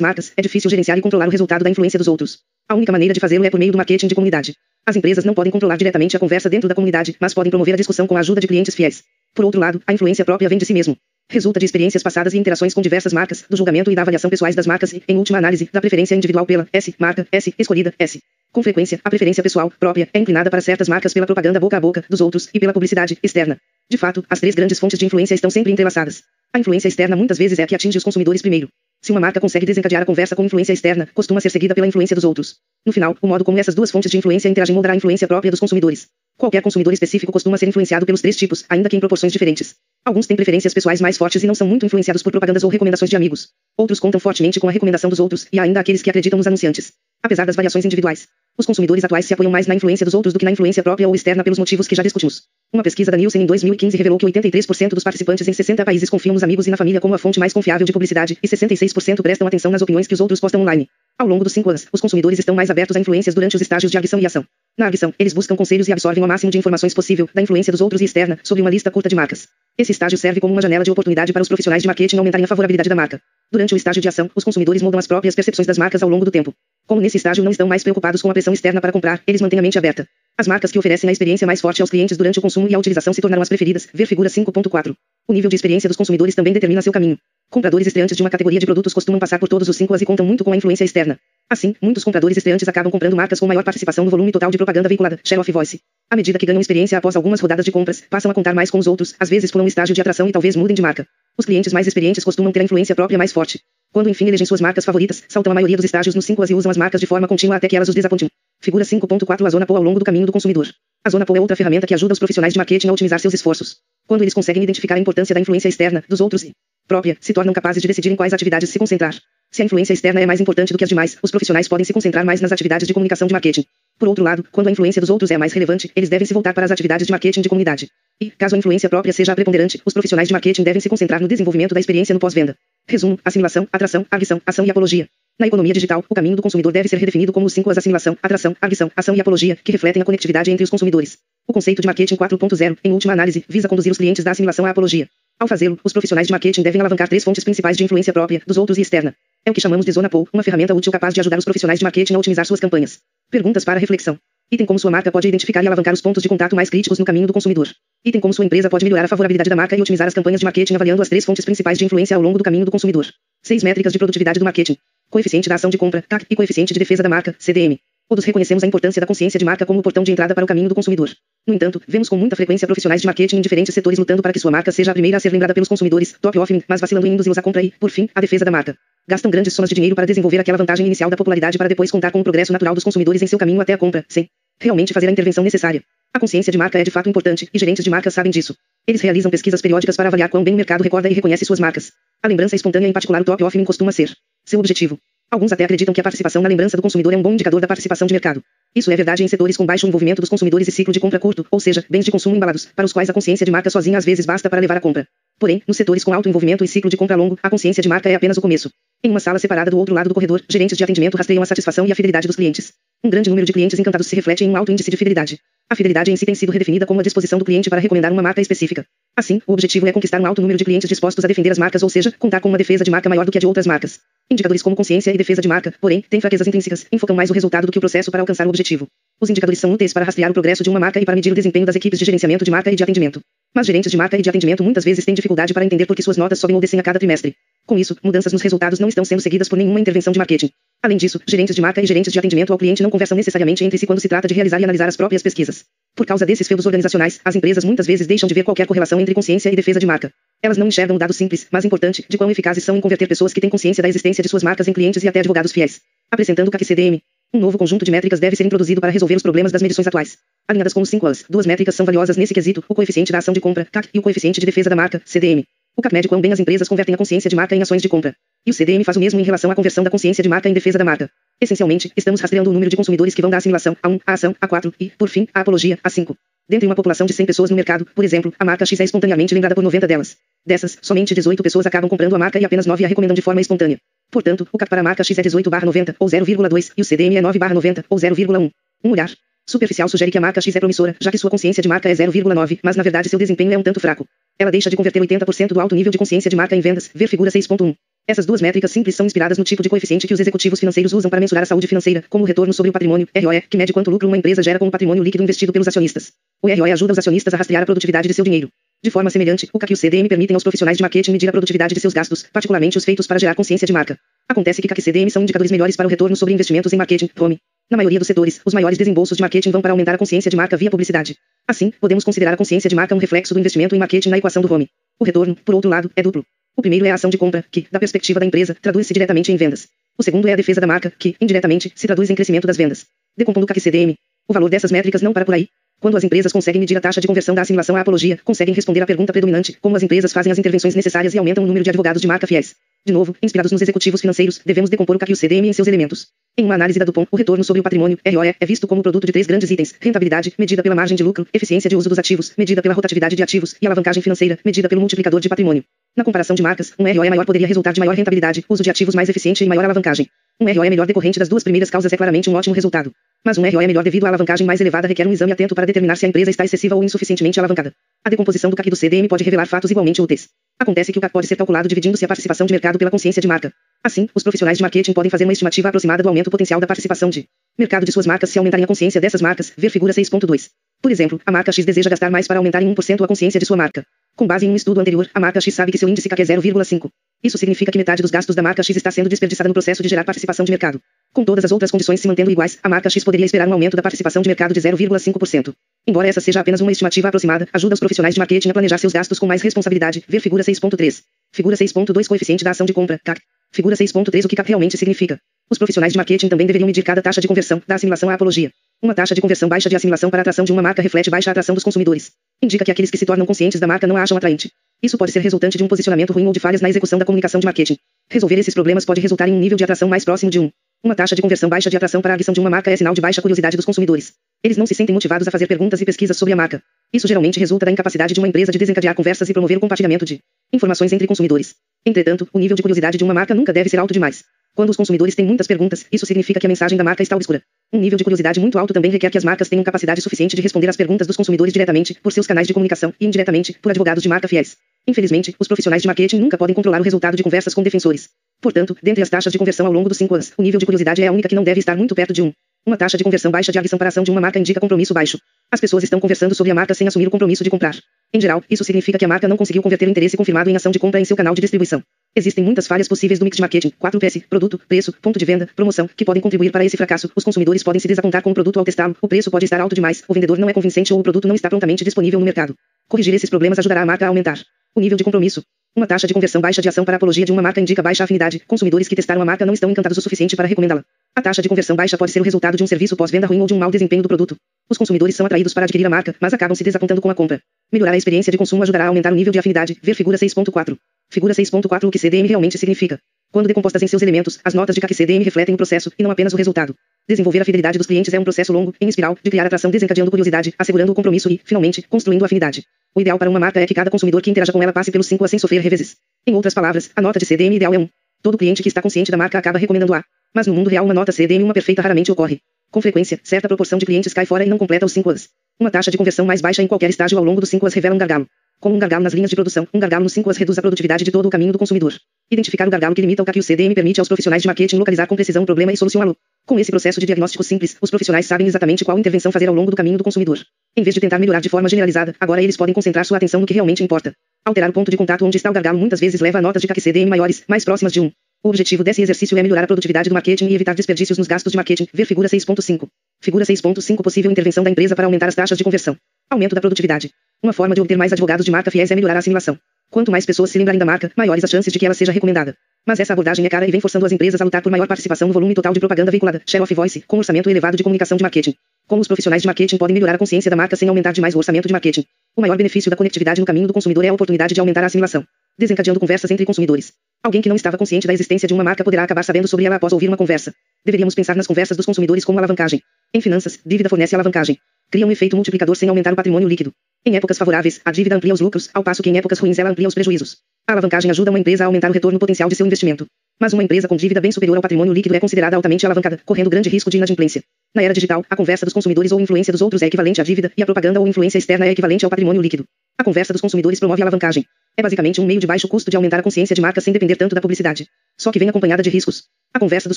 marcas, é difícil gerenciar e controlar o resultado da influência dos outros. A única maneira de fazê-lo é por meio do marketing de comunidade. As empresas não podem controlar diretamente a conversa dentro da comunidade, mas podem promover a discussão com a ajuda de clientes fiéis. Por outro lado, a influência própria vem de si mesmo. Resulta de experiências passadas e interações com diversas marcas, do julgamento e da avaliação pessoais das marcas e, em última análise, da preferência individual pela S, marca, S, escolhida, S. Com frequência, a preferência pessoal, própria, é inclinada para certas marcas pela propaganda boca a boca, dos outros, e pela publicidade, externa. De fato, as três grandes fontes de influência estão sempre entrelaçadas. A influência externa muitas vezes é a que atinge os consumidores primeiro. Se uma marca consegue desencadear a conversa com influência externa, costuma ser seguida pela influência dos outros. No final, o modo como essas duas fontes de influência interagem moldará a influência própria dos consumidores. Qualquer consumidor específico costuma ser influenciado pelos três tipos, ainda que em proporções diferentes. Alguns têm preferências pessoais mais fortes e não são muito influenciados por propagandas ou recomendações de amigos. Outros contam fortemente com a recomendação dos outros, e ainda aqueles que acreditam nos anunciantes. Apesar das variações individuais, os consumidores atuais se apoiam mais na influência dos outros do que na influência própria ou externa pelos motivos que já discutimos. Uma pesquisa da Nielsen em 2015 revelou que 83% dos participantes em 60 países confiam nos amigos e na família como a fonte mais confiável de publicidade, e 66% prestam atenção nas opiniões que os outros postam online. Ao longo dos cinco anos, os consumidores estão mais abertos a influências durante os estágios de agressão e ação. Na agressão, eles buscam conselhos e absorvem o máximo de informações possível da influência dos outros e externa, sobre uma lista curta de marcas. Esse estágio serve como uma janela de oportunidade para os profissionais de marketing aumentarem a favorabilidade da marca. Durante o estágio de ação, os consumidores moldam as próprias percepções das marcas ao longo do tempo. Como nesse estágio não estão mais preocupados com a pressão externa para comprar, eles mantêm a mente aberta. As marcas que oferecem a experiência mais forte aos clientes durante o consumo e a utilização se tornaram as preferidas. Ver figura 5.4. O nível de experiência dos consumidores também determina seu caminho. Compradores estreantes de uma categoria de produtos costumam passar por todos os cinco as e contam muito com a influência externa. Assim, muitos compradores estreantes acabam comprando marcas com maior participação no volume total de propaganda veiculada, share of voice. À medida que ganham experiência após algumas rodadas de compras, passam a contar mais com os outros, às vezes por um estágio de atração e talvez mudem de marca. Os clientes mais experientes costumam ter a influência própria mais forte. Quando enfim elegem suas marcas favoritas, saltam a maioria dos estágios nos 5 as e usam as marcas de forma contínua até que elas os desapontem. Figura 5.4 A zona POU ao longo do caminho do consumidor. A zona POU é outra ferramenta que ajuda os profissionais de marketing a otimizar seus esforços. Quando eles conseguem identificar a importância da influência externa, dos outros e própria, se tornam capazes de decidir em quais atividades se concentrar. Se a influência externa é mais importante do que as demais, os profissionais podem se concentrar mais nas atividades de comunicação de marketing. Por outro lado, quando a influência dos outros é mais relevante, eles devem se voltar para as atividades de marketing de comunidade. E, caso a influência própria seja a preponderante, os profissionais de marketing devem se concentrar no desenvolvimento da experiência no pós-venda. Resumo: assimilação, atração, arguição, ação e apologia. Na economia digital, o caminho do consumidor deve ser redefinido como os cinco as assimilação, atração, arguição, ação e apologia, que refletem a conectividade entre os consumidores. O conceito de marketing 4.0, em última análise, visa conduzir os clientes da assimilação à apologia. Ao fazê-lo, os profissionais de marketing devem alavancar três fontes principais de influência própria, dos outros e externa. É o que chamamos de zona POU, uma ferramenta útil capaz de ajudar os profissionais de marketing a otimizar suas campanhas. Perguntas para reflexão. Item como sua marca pode identificar e alavancar os pontos de contato mais críticos no caminho do consumidor. Item como sua empresa pode melhorar a favorabilidade da marca e otimizar as campanhas de marketing avaliando as três fontes principais de influência ao longo do caminho do consumidor. Seis métricas de produtividade do marketing. Coeficiente da ação de compra, CAC, e coeficiente de defesa da marca, CDM. Todos reconhecemos a importância da consciência de marca como o portão de entrada para o caminho do consumidor. No entanto, vemos com muita frequência profissionais de marketing em diferentes setores lutando para que sua marca seja a primeira a ser lembrada pelos consumidores, top offering, mas vacilando em induzi-los à compra e, por fim, a defesa da marca. Gastam grandes somas de dinheiro para desenvolver aquela vantagem inicial da popularidade para depois contar com o progresso natural dos consumidores em seu caminho até a compra, sem realmente fazer a intervenção necessária. A consciência de marca é de fato importante, e gerentes de marca sabem disso. Eles realizam pesquisas periódicas para avaliar quão bem o mercado recorda e reconhece suas marcas. A lembrança espontânea, em particular o top offering, costuma ser seu objetivo. Alguns até acreditam que a participação na lembrança do consumidor é um bom indicador da participação de mercado. Isso é verdade em setores com baixo envolvimento dos consumidores e ciclo de compra curto, ou seja, bens de consumo embalados, para os quais a consciência de marca sozinha às vezes basta para levar a compra. Porém, nos setores com alto envolvimento e ciclo de compra longo, a consciência de marca é apenas o começo. Em uma sala separada do outro lado do corredor, gerentes de atendimento rastreiam a satisfação e a fidelidade dos clientes. Um grande número de clientes encantados se reflete em um alto índice de fidelidade. A fidelidade em si tem sido redefinida como a disposição do cliente para recomendar uma marca específica. Assim, o objetivo é conquistar um alto número de clientes dispostos a defender as marcas, ou seja, contar com uma defesa de marca maior do que a de outras marcas. Indicadores como consciência e defesa de marca, porém, têm fraquezas intrínsecas, enfocam mais o resultado do que o processo para alcançar o objetivo. Os indicadores são úteis para rastrear o progresso de uma marca e para medir o desempenho das equipes de gerenciamento de marca e de atendimento. Mas gerentes de marca e de atendimento muitas vezes têm dificuldade para entender por que suas notas sobem ou descem a cada trimestre. Com isso, mudanças nos resultados não estão sendo seguidas por nenhuma intervenção de marketing. Além disso, gerentes de marca e gerentes de atendimento ao cliente não conversam necessariamente entre si quando se trata de realizar e analisar as próprias pesquisas. Por causa desses feudos organizacionais, as empresas muitas vezes deixam de ver qualquer correlação entre consciência e defesa de marca. Elas não enxergam o dado simples, mas importante, de quão eficazes são em converter pessoas que têm consciência da existência de suas marcas em clientes e até advogados fiéis. Apresentando o CAC-CDM. Um novo conjunto de métricas deve ser introduzido para resolver os problemas das medições atuais. Alinhadas com os 5 As, duas métricas são valiosas nesse quesito, o coeficiente da ação de compra, CAC, e o coeficiente de defesa da marca, CDM. O CAC mede quão bem as empresas convertem a consciência de marca em ações de compra. E o CDM faz o mesmo em relação à conversão da consciência de marca em defesa da marca. Essencialmente, estamos rastreando o número de consumidores que vão da assimilação a 1, a ação, a 4 e, por fim, a apologia, a 5. Dentre uma população de 100 pessoas no mercado, por exemplo, a marca X é espontaneamente lembrada por 90 delas. Dessas, somente 18 pessoas acabam comprando a marca e apenas 9 a recomendam de forma espontânea. Portanto, o CAC para a marca X é 18 90 ou 0,2 e o CDM é 9 90 ou 0,1. Um olhar superficial sugere que a marca X é promissora, já que sua consciência de marca é 0,9, mas na verdade seu desempenho é um tanto fraco. Ela deixa de converter 80% do alto nível de consciência de marca em vendas, ver figura 6.1. Essas duas métricas simples são inspiradas no tipo de coeficiente que os executivos financeiros usam para mensurar a saúde financeira, como o retorno sobre o patrimônio, ROE, que mede quanto lucro uma empresa gera com o patrimônio líquido investido pelos acionistas. O ROE ajuda os acionistas a rastrear a produtividade de seu dinheiro. De forma semelhante, o CAC e o CDM permitem aos profissionais de marketing medir a produtividade de seus gastos, particularmente os feitos para gerar consciência de marca. Acontece que CAC e CDM são indicadores melhores para o retorno sobre investimentos em marketing, home. Na maioria dos setores, os maiores desembolsos de marketing vão para aumentar a consciência de marca via publicidade. Assim, podemos considerar a consciência de marca um reflexo do investimento em marketing na equação do home. O retorno, por outro lado, é duplo. O primeiro é a ação de compra, que, da perspectiva da empresa, traduz-se diretamente em vendas. O segundo é a defesa da marca, que, indiretamente, se traduz em crescimento das vendas. Decompondo o CAC CDM. O valor dessas métricas não para por aí. Quando as empresas conseguem medir a taxa de conversão da assimilação à apologia, conseguem responder à pergunta predominante, como as empresas fazem as intervenções necessárias e aumentam o número de advogados de marca fiéis. De novo, inspirados nos executivos financeiros, devemos decompor o CAC e o CDM em seus elementos. Em uma análise da Dupont, o retorno sobre o patrimônio, ROE, é visto como produto de três grandes itens: rentabilidade, medida pela margem de lucro, eficiência de uso dos ativos, medida pela rotatividade de ativos, e alavancagem financeira, medida pelo multiplicador de patrimônio. Na comparação de marcas, um ROE maior poderia resultar de maior rentabilidade, uso de ativos mais eficiente e maior alavancagem. Um ROE melhor decorrente das duas primeiras causas é claramente um ótimo resultado. Mas um ROE melhor devido à alavancagem mais elevada requer um exame atento para determinar se a empresa está excessiva ou insuficientemente alavancada. A decomposição do CAC do CDM pode revelar fatos igualmente úteis. Acontece que o CAC pode ser calculado dividindo-se a participação de mercado pela consciência de marca. Assim, os profissionais de marketing podem fazer uma estimativa aproximada do aumento potencial da participação de mercado de suas marcas se aumentarem a consciência dessas marcas, ver figura 6.2. Por exemplo, a marca X deseja gastar mais para aumentar em 1% a consciência de sua marca. Com base em um estudo anterior, a marca X sabe que seu índice CAC é 0,5. Isso significa que metade dos gastos da marca X está sendo desperdiçada no processo de gerar participação de mercado. Com todas as outras condições se mantendo iguais, a marca X poderia esperar um aumento da participação de mercado de 0,5%. Embora essa seja apenas uma estimativa aproximada, ajuda os profissionais de marketing a planejar seus gastos com mais responsabilidade. Ver figura 6.3. Figura 6.2 Coeficiente da ação de compra, CAC. Figura 6.3 O que CAC realmente significa. Os profissionais de marketing também deveriam medir cada taxa de conversão, da assimilação à apologia. Uma taxa de conversão baixa de assimilação para a atração de uma marca reflete baixa atração dos consumidores. Indica que aqueles que se tornam conscientes da marca não a acham atraente. Isso pode ser resultante de um posicionamento ruim ou de falhas na execução da comunicação de marketing. Resolver esses problemas pode resultar em um nível de atração mais próximo de 1. Uma taxa de conversão baixa de atração para a adição de uma marca é sinal de baixa curiosidade dos consumidores. Eles não se sentem motivados a fazer perguntas e pesquisas sobre a marca. Isso geralmente resulta da incapacidade de uma empresa de desencadear conversas e promover o compartilhamento de informações entre consumidores. Entretanto, o nível de curiosidade de uma marca nunca deve ser alto demais. Quando os consumidores têm muitas perguntas, isso significa que a mensagem da marca está obscura. Um nível de curiosidade muito alto também requer que as marcas tenham capacidade suficiente de responder às perguntas dos consumidores diretamente, por seus canais de comunicação, e indiretamente, por advogados de marca fiéis. Infelizmente, os profissionais de marketing nunca podem controlar o resultado de conversas com defensores. Portanto, dentre as taxas de conversão ao longo dos 5 anos, o nível de curiosidade é a única que não deve estar muito perto de 1. Uma taxa de conversão baixa de adição para ação de uma marca indica compromisso baixo. As pessoas estão conversando sobre a marca sem assumir o compromisso de comprar. Em geral, isso significa que a marca não conseguiu converter o interesse confirmado em ação de compra em seu canal de distribuição. Existem muitas falhas possíveis do mix de marketing, 4PS, produto, preço, ponto de venda, promoção, que podem contribuir para esse fracasso. Os consumidores podem se desapontar com o produto ao testá-lo, o preço pode estar alto demais, o vendedor não é convincente ou o produto não está prontamente disponível no mercado. Corrigir esses problemas ajudará a marca a aumentar o nível de compromisso. Uma taxa de conversão baixa de ação para apologia de uma marca indica baixa afinidade. Consumidores que testaram a marca não estão encantados o suficiente para recomendá-la. A taxa de conversão baixa pode ser o resultado de um serviço pós-venda ruim ou de um mau desempenho do produto. Os consumidores são atraídos para adquirir a marca, mas acabam se desapontando com a compra. Melhorar a experiência de consumo ajudará a aumentar o nível de afinidade. Ver figura 6.4. Figura 6.4 O que CDM realmente significa. Quando decompostas em seus elementos, as notas de CAC CDM refletem o processo, e não apenas o resultado. Desenvolver a fidelidade dos clientes é um processo longo, em espiral, de criar atração desencadeando curiosidade, assegurando o compromisso e, finalmente, construindo afinidade. O ideal para uma marca é que cada consumidor que interaja com ela passe pelos 5 a sem sofrer reveses. Em outras palavras, a nota de CDM ideal é 1. Todo cliente que está consciente da marca acaba recomendando A. Mas no mundo real uma nota CDM uma perfeita raramente ocorre. Com frequência, certa proporção de clientes cai fora e não completa os 5 As. Uma taxa de conversão mais baixa em qualquer estágio ao longo dos 5 As revela um gargalo. Como um gargalo nas linhas de produção, um gargalo nos 5 As reduz a produtividade de todo o caminho do consumidor. Identificar o gargalo que limita o que o CDM permite aos profissionais de marketing localizar com precisão o problema e solucioná-lo. Com esse processo de diagnóstico simples, os profissionais sabem exatamente qual intervenção fazer ao longo do caminho do consumidor. Em vez de tentar melhorar de forma generalizada, agora eles podem concentrar sua atenção no que realmente importa. Alterar o ponto de contato onde está o gargalo muitas vezes leva a notas de CAC CDM maiores, mais próximas de 1. O objetivo desse exercício é melhorar a produtividade do marketing e evitar desperdícios nos gastos de marketing. Ver figura 6.5. Figura 6.5 Possível intervenção da empresa para aumentar as taxas de conversão. Aumento da produtividade. Uma forma de obter mais advogados de marca fiéis é melhorar a assimilação. Quanto mais pessoas se lembrarem da marca, maiores as chances de que ela seja recomendada. Mas essa abordagem é cara e vem forçando as empresas a lutar por maior participação no volume total de propaganda veiculada, share of voice, com orçamento elevado de comunicação de marketing. Como os profissionais de marketing podem melhorar a consciência da marca sem aumentar demais o orçamento de marketing? O maior benefício da conectividade no caminho do consumidor é a oportunidade de aumentar a assimilação, desencadeando conversas entre consumidores. Alguém que não estava consciente da existência de uma marca poderá acabar sabendo sobre ela após ouvir uma conversa. Deveríamos pensar nas conversas dos consumidores como alavancagem. Em finanças, dívida fornece alavancagem. Cria um efeito multiplicador sem aumentar o patrimônio líquido. Em épocas favoráveis, a dívida amplia os lucros, ao passo que em épocas ruins ela amplia os prejuízos. A alavancagem ajuda uma empresa a aumentar o retorno potencial de seu investimento. Mas uma empresa com dívida bem superior ao patrimônio líquido é considerada altamente alavancada, correndo grande risco de inadimplência. Na era digital, a conversa dos consumidores ou influência dos outros é equivalente à dívida, e a propaganda ou influência externa é equivalente ao patrimônio líquido. A conversa dos consumidores promove a alavancagem. É basicamente um meio de baixo custo de aumentar a consciência de marca sem depender tanto da publicidade. Só que vem acompanhada de riscos. A conversa dos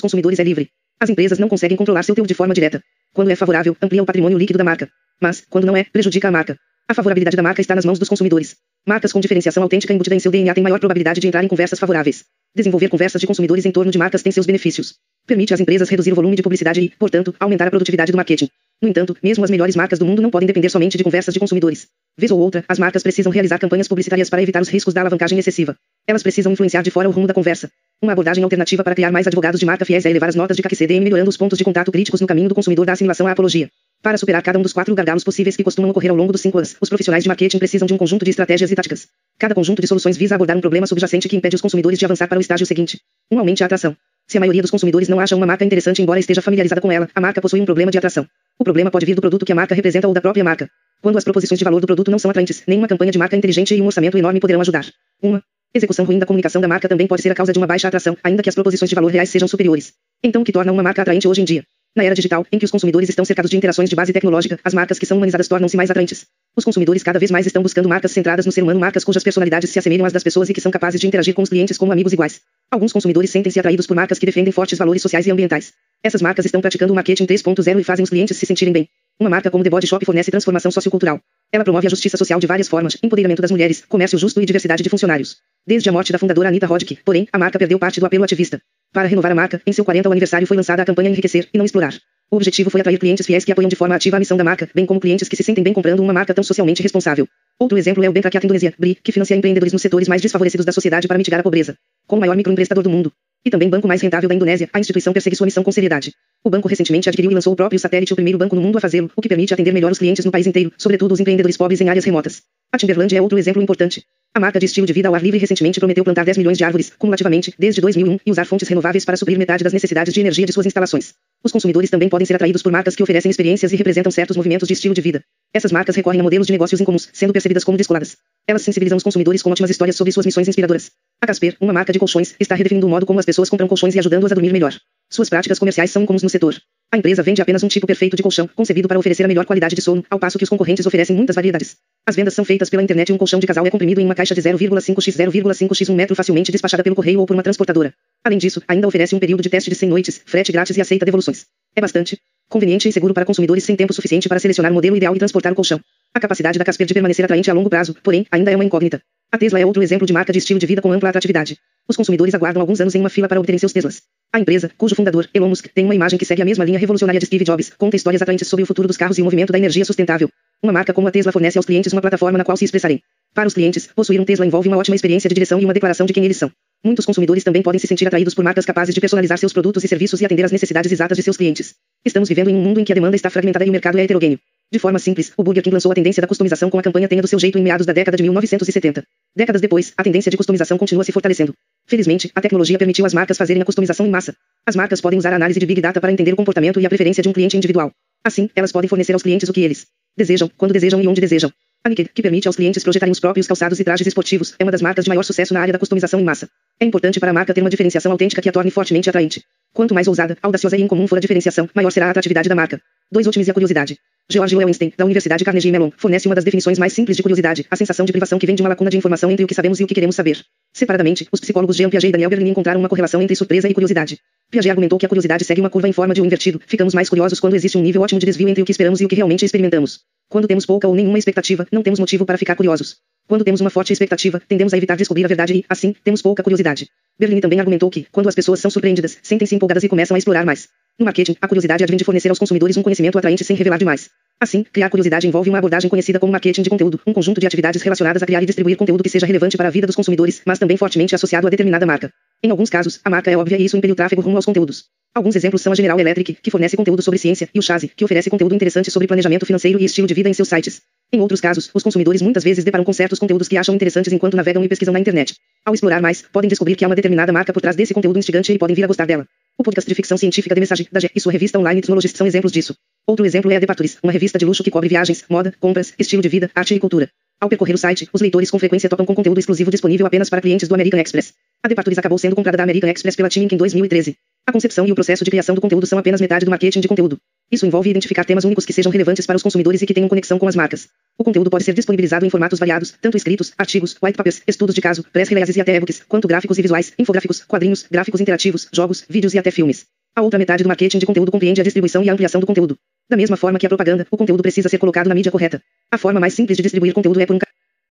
consumidores é livre. As empresas não conseguem controlar seu teor de forma direta. Quando é favorável, amplia o patrimônio líquido da marca. Mas, quando não é, prejudica a marca. A favorabilidade da marca está nas mãos dos consumidores. Marcas com diferenciação autêntica embutida em seu DNA têm maior probabilidade de entrar em conversas favoráveis. Desenvolver conversas de consumidores em torno de marcas tem seus benefícios. Permite às empresas reduzir o volume de publicidade e, portanto, aumentar a produtividade do marketing. No entanto, mesmo as melhores marcas do mundo não podem depender somente de conversas de consumidores. Vez ou outra, as marcas precisam realizar campanhas publicitárias para evitar os riscos da alavancagem excessiva. Elas precisam influenciar de fora o rumo da conversa. Uma abordagem alternativa para criar mais advogados de marca fiéis é elevar as notas de CAC-CDM melhorando os pontos de contato críticos no caminho do consumidor da assimilação à apologia. Para superar cada um dos quatro gargalos possíveis que costumam ocorrer ao longo dos cinco anos, os profissionais de marketing precisam de um conjunto de estratégias e táticas. Cada conjunto de soluções visa abordar um problema subjacente que impede os consumidores de avançar para o estágio seguinte. Um aumente a atração. Se a maioria dos consumidores não acha uma marca interessante embora esteja familiarizada com ela, a marca possui um problema de atração. O problema pode vir do produto que a marca representa ou da própria marca. Quando as proposições de valor do produto não são atraentes, nenhuma campanha de marca inteligente e um orçamento enorme poderão ajudar. Uma execução ruim da comunicação da marca também pode ser a causa de uma baixa atração, ainda que as proposições de valor reais sejam superiores. Então, o que torna uma marca atraente hoje em dia? Na era digital, em que os consumidores estão cercados de interações de base tecnológica, as marcas que são humanizadas tornam-se mais atraentes. Os consumidores cada vez mais estão buscando marcas centradas no ser humano, marcas cujas personalidades se assemelham às das pessoas e que são capazes de interagir com os clientes como amigos iguais. Alguns consumidores sentem-se atraídos por marcas que defendem fortes valores sociais e ambientais. Essas marcas estão praticando o marketing 3.0 e fazem os clientes se sentirem bem. Uma marca como The Body Shop fornece transformação sociocultural. Ela promove a justiça social de várias formas, empoderamento das mulheres, comércio justo e diversidade de funcionários. Desde a morte da fundadora Anita Roddick, porém, a marca perdeu parte do apelo ativista. Para renovar a marca, em seu 40 aniversário foi lançada a campanha Enriquecer e não explorar. O objetivo foi atrair clientes fiéis que apoiam de forma ativa a missão da marca, bem como clientes que se sentem bem comprando uma marca tão socialmente responsável. Outro exemplo é o Bentrakiat Indonésia, BRI, que financia empreendedores nos setores mais desfavorecidos da sociedade para mitigar a pobreza. Como o maior microemprestador do mundo. E também banco mais rentável da Indonésia, a instituição persegue sua missão com seriedade. O banco recentemente adquiriu e lançou o próprio satélite, o primeiro banco no mundo a fazê-lo, o que permite atender melhor os clientes no país inteiro, sobretudo os empreendedores pobres em áreas remotas. A Timberland é outro exemplo importante. A marca de estilo de vida ao ar livre recentemente prometeu plantar 10 milhões de árvores, cumulativamente, desde 2001, e usar fontes renováveis para suprir metade das necessidades de energia de suas instalações. Os consumidores também podem ser atraídos por marcas que oferecem experiências e representam certos movimentos de estilo de vida. Essas marcas recorrem a modelos de negócios incomuns, sendo percebidas como descoladas. Elas sensibilizam os consumidores com ótimas histórias sobre suas missões inspiradoras. A Casper, uma marca de colchões, está redefinindo o modo como as pessoas compram colchões e ajudando-as a dormir melhor. Suas práticas comerciais são incomuns no setor. A empresa vende apenas um tipo perfeito de colchão, concebido para oferecer a melhor qualidade de sono, ao passo que os concorrentes oferecem muitas variedades. As vendas são feitas pela internet e um colchão de casal é comprimido em uma caixa de 0,5x 0,5x 1 metro facilmente despachada pelo correio ou por uma transportadora. Além disso, ainda oferece um período de teste de 100 noites, frete grátis e aceita devoluções. É bastante conveniente e seguro para consumidores sem tempo suficiente para selecionar o modelo ideal e transportar o colchão. A capacidade da Casper de permanecer atraente a longo prazo, porém, ainda é uma incógnita. A Tesla é outro exemplo de marca de estilo de vida com ampla atratividade. Os consumidores aguardam alguns anos em uma fila para obterem seus Teslas. A empresa, cujo fundador, Elon Musk, tem uma imagem que segue a mesma linha revolucionária de Steve Jobs, conta histórias atraentes sobre o futuro dos carros e o movimento da energia sustentável. Uma marca como a Tesla fornece aos clientes uma plataforma na qual se expressarem. Para os clientes, possuir um Tesla envolve uma ótima experiência de direção e uma declaração de quem eles são. Muitos consumidores também podem se sentir atraídos por marcas capazes de personalizar seus produtos e serviços e atender às necessidades exatas de seus clientes. Estamos vivendo em um mundo em que a demanda está fragmentada e o mercado é heterogêneo. De forma simples, o Burger King lançou a tendência da customização com a campanha Tenha do seu jeito em meados da década de 1970. Décadas depois, a tendência de customização continua se fortalecendo. Felizmente, a tecnologia permitiu às marcas fazerem a customização em massa. As marcas podem usar a análise de Big Data para entender o comportamento e a preferência de um cliente individual. Assim, elas podem fornecer aos clientes o que eles desejam, quando desejam e onde desejam. A Nike, que permite aos clientes projetarem os próprios calçados e trajes esportivos, é uma das marcas de maior sucesso na área da customização em massa. É importante para a marca ter uma diferenciação autêntica que a torne fortemente atraente. Quanto mais ousada, audaciosa e incomum for a diferenciação, maior será a atratividade da marca. 2. Otimize a curiosidade. George Lowenstein, da Universidade Carnegie Mellon, fornece uma das definições mais simples de curiosidade, a sensação de privação que vem de uma lacuna de informação entre o que sabemos e o que queremos saber. Separadamente, os psicólogos Jean Piaget e Daniel Berlin encontraram uma correlação entre surpresa e curiosidade. Piaget argumentou que a curiosidade segue uma curva em forma de um invertido. Ficamos mais curiosos quando existe um nível ótimo de desvio entre o que esperamos e o que realmente experimentamos. Quando temos pouca ou nenhuma expectativa, não temos motivo para ficar curiosos. Quando temos uma forte expectativa, tendemos a evitar descobrir a verdade e, assim, temos pouca curiosidade. Berlin também argumentou que, quando as pessoas são surpreendidas, sentem-se empolgadas e começam a explorar mais. No marketing, a curiosidade advém de fornecer aos consumidores um conhecimento atraente sem revelar demais. Assim, criar curiosidade envolve uma abordagem conhecida como marketing de conteúdo, um conjunto de atividades relacionadas a criar e distribuir conteúdo que seja relevante para a vida dos consumidores, mas também fortemente associado a determinada marca. Em alguns casos, a marca é óbvia e isso impele o tráfego rumo aos conteúdos. Alguns exemplos são a General Electric, que fornece conteúdo sobre ciência, e o Chazi, que oferece conteúdo interessante sobre planejamento financeiro e estilo de vida em seus sites. Em outros casos, os consumidores muitas vezes deparam com certos conteúdos que acham interessantes enquanto navegam e pesquisam na internet. Ao explorar mais, podem descobrir que há uma determinada marca por trás desse conteúdo instigante e podem vir a gostar dela. O podcast de ficção científica de mensagem da G e sua revista online Technologist são exemplos disso. Outro exemplo é a Departures, uma revista de luxo que cobre viagens, moda, compras, estilo de vida, arte e cultura. Ao percorrer o site, os leitores com frequência topam com conteúdo exclusivo disponível apenas para clientes do American Express. A Departures acabou sendo comprada da American Express pela Timink em 2013. A concepção e o processo de criação do conteúdo são apenas metade do marketing de conteúdo. Isso envolve identificar temas únicos que sejam relevantes para os consumidores e que tenham conexão com as marcas. O conteúdo pode ser disponibilizado em formatos variados, tanto escritos, artigos, white papers, estudos de caso, press releases e até e-books, quanto gráficos e visuais, infográficos, quadrinhos, gráficos interativos, jogos, vídeos e até filmes. A outra metade do marketing de conteúdo compreende a distribuição e a ampliação do conteúdo. Da mesma forma que a propaganda, o conteúdo precisa ser colocado na mídia correta. A forma mais simples de distribuir conteúdo é por um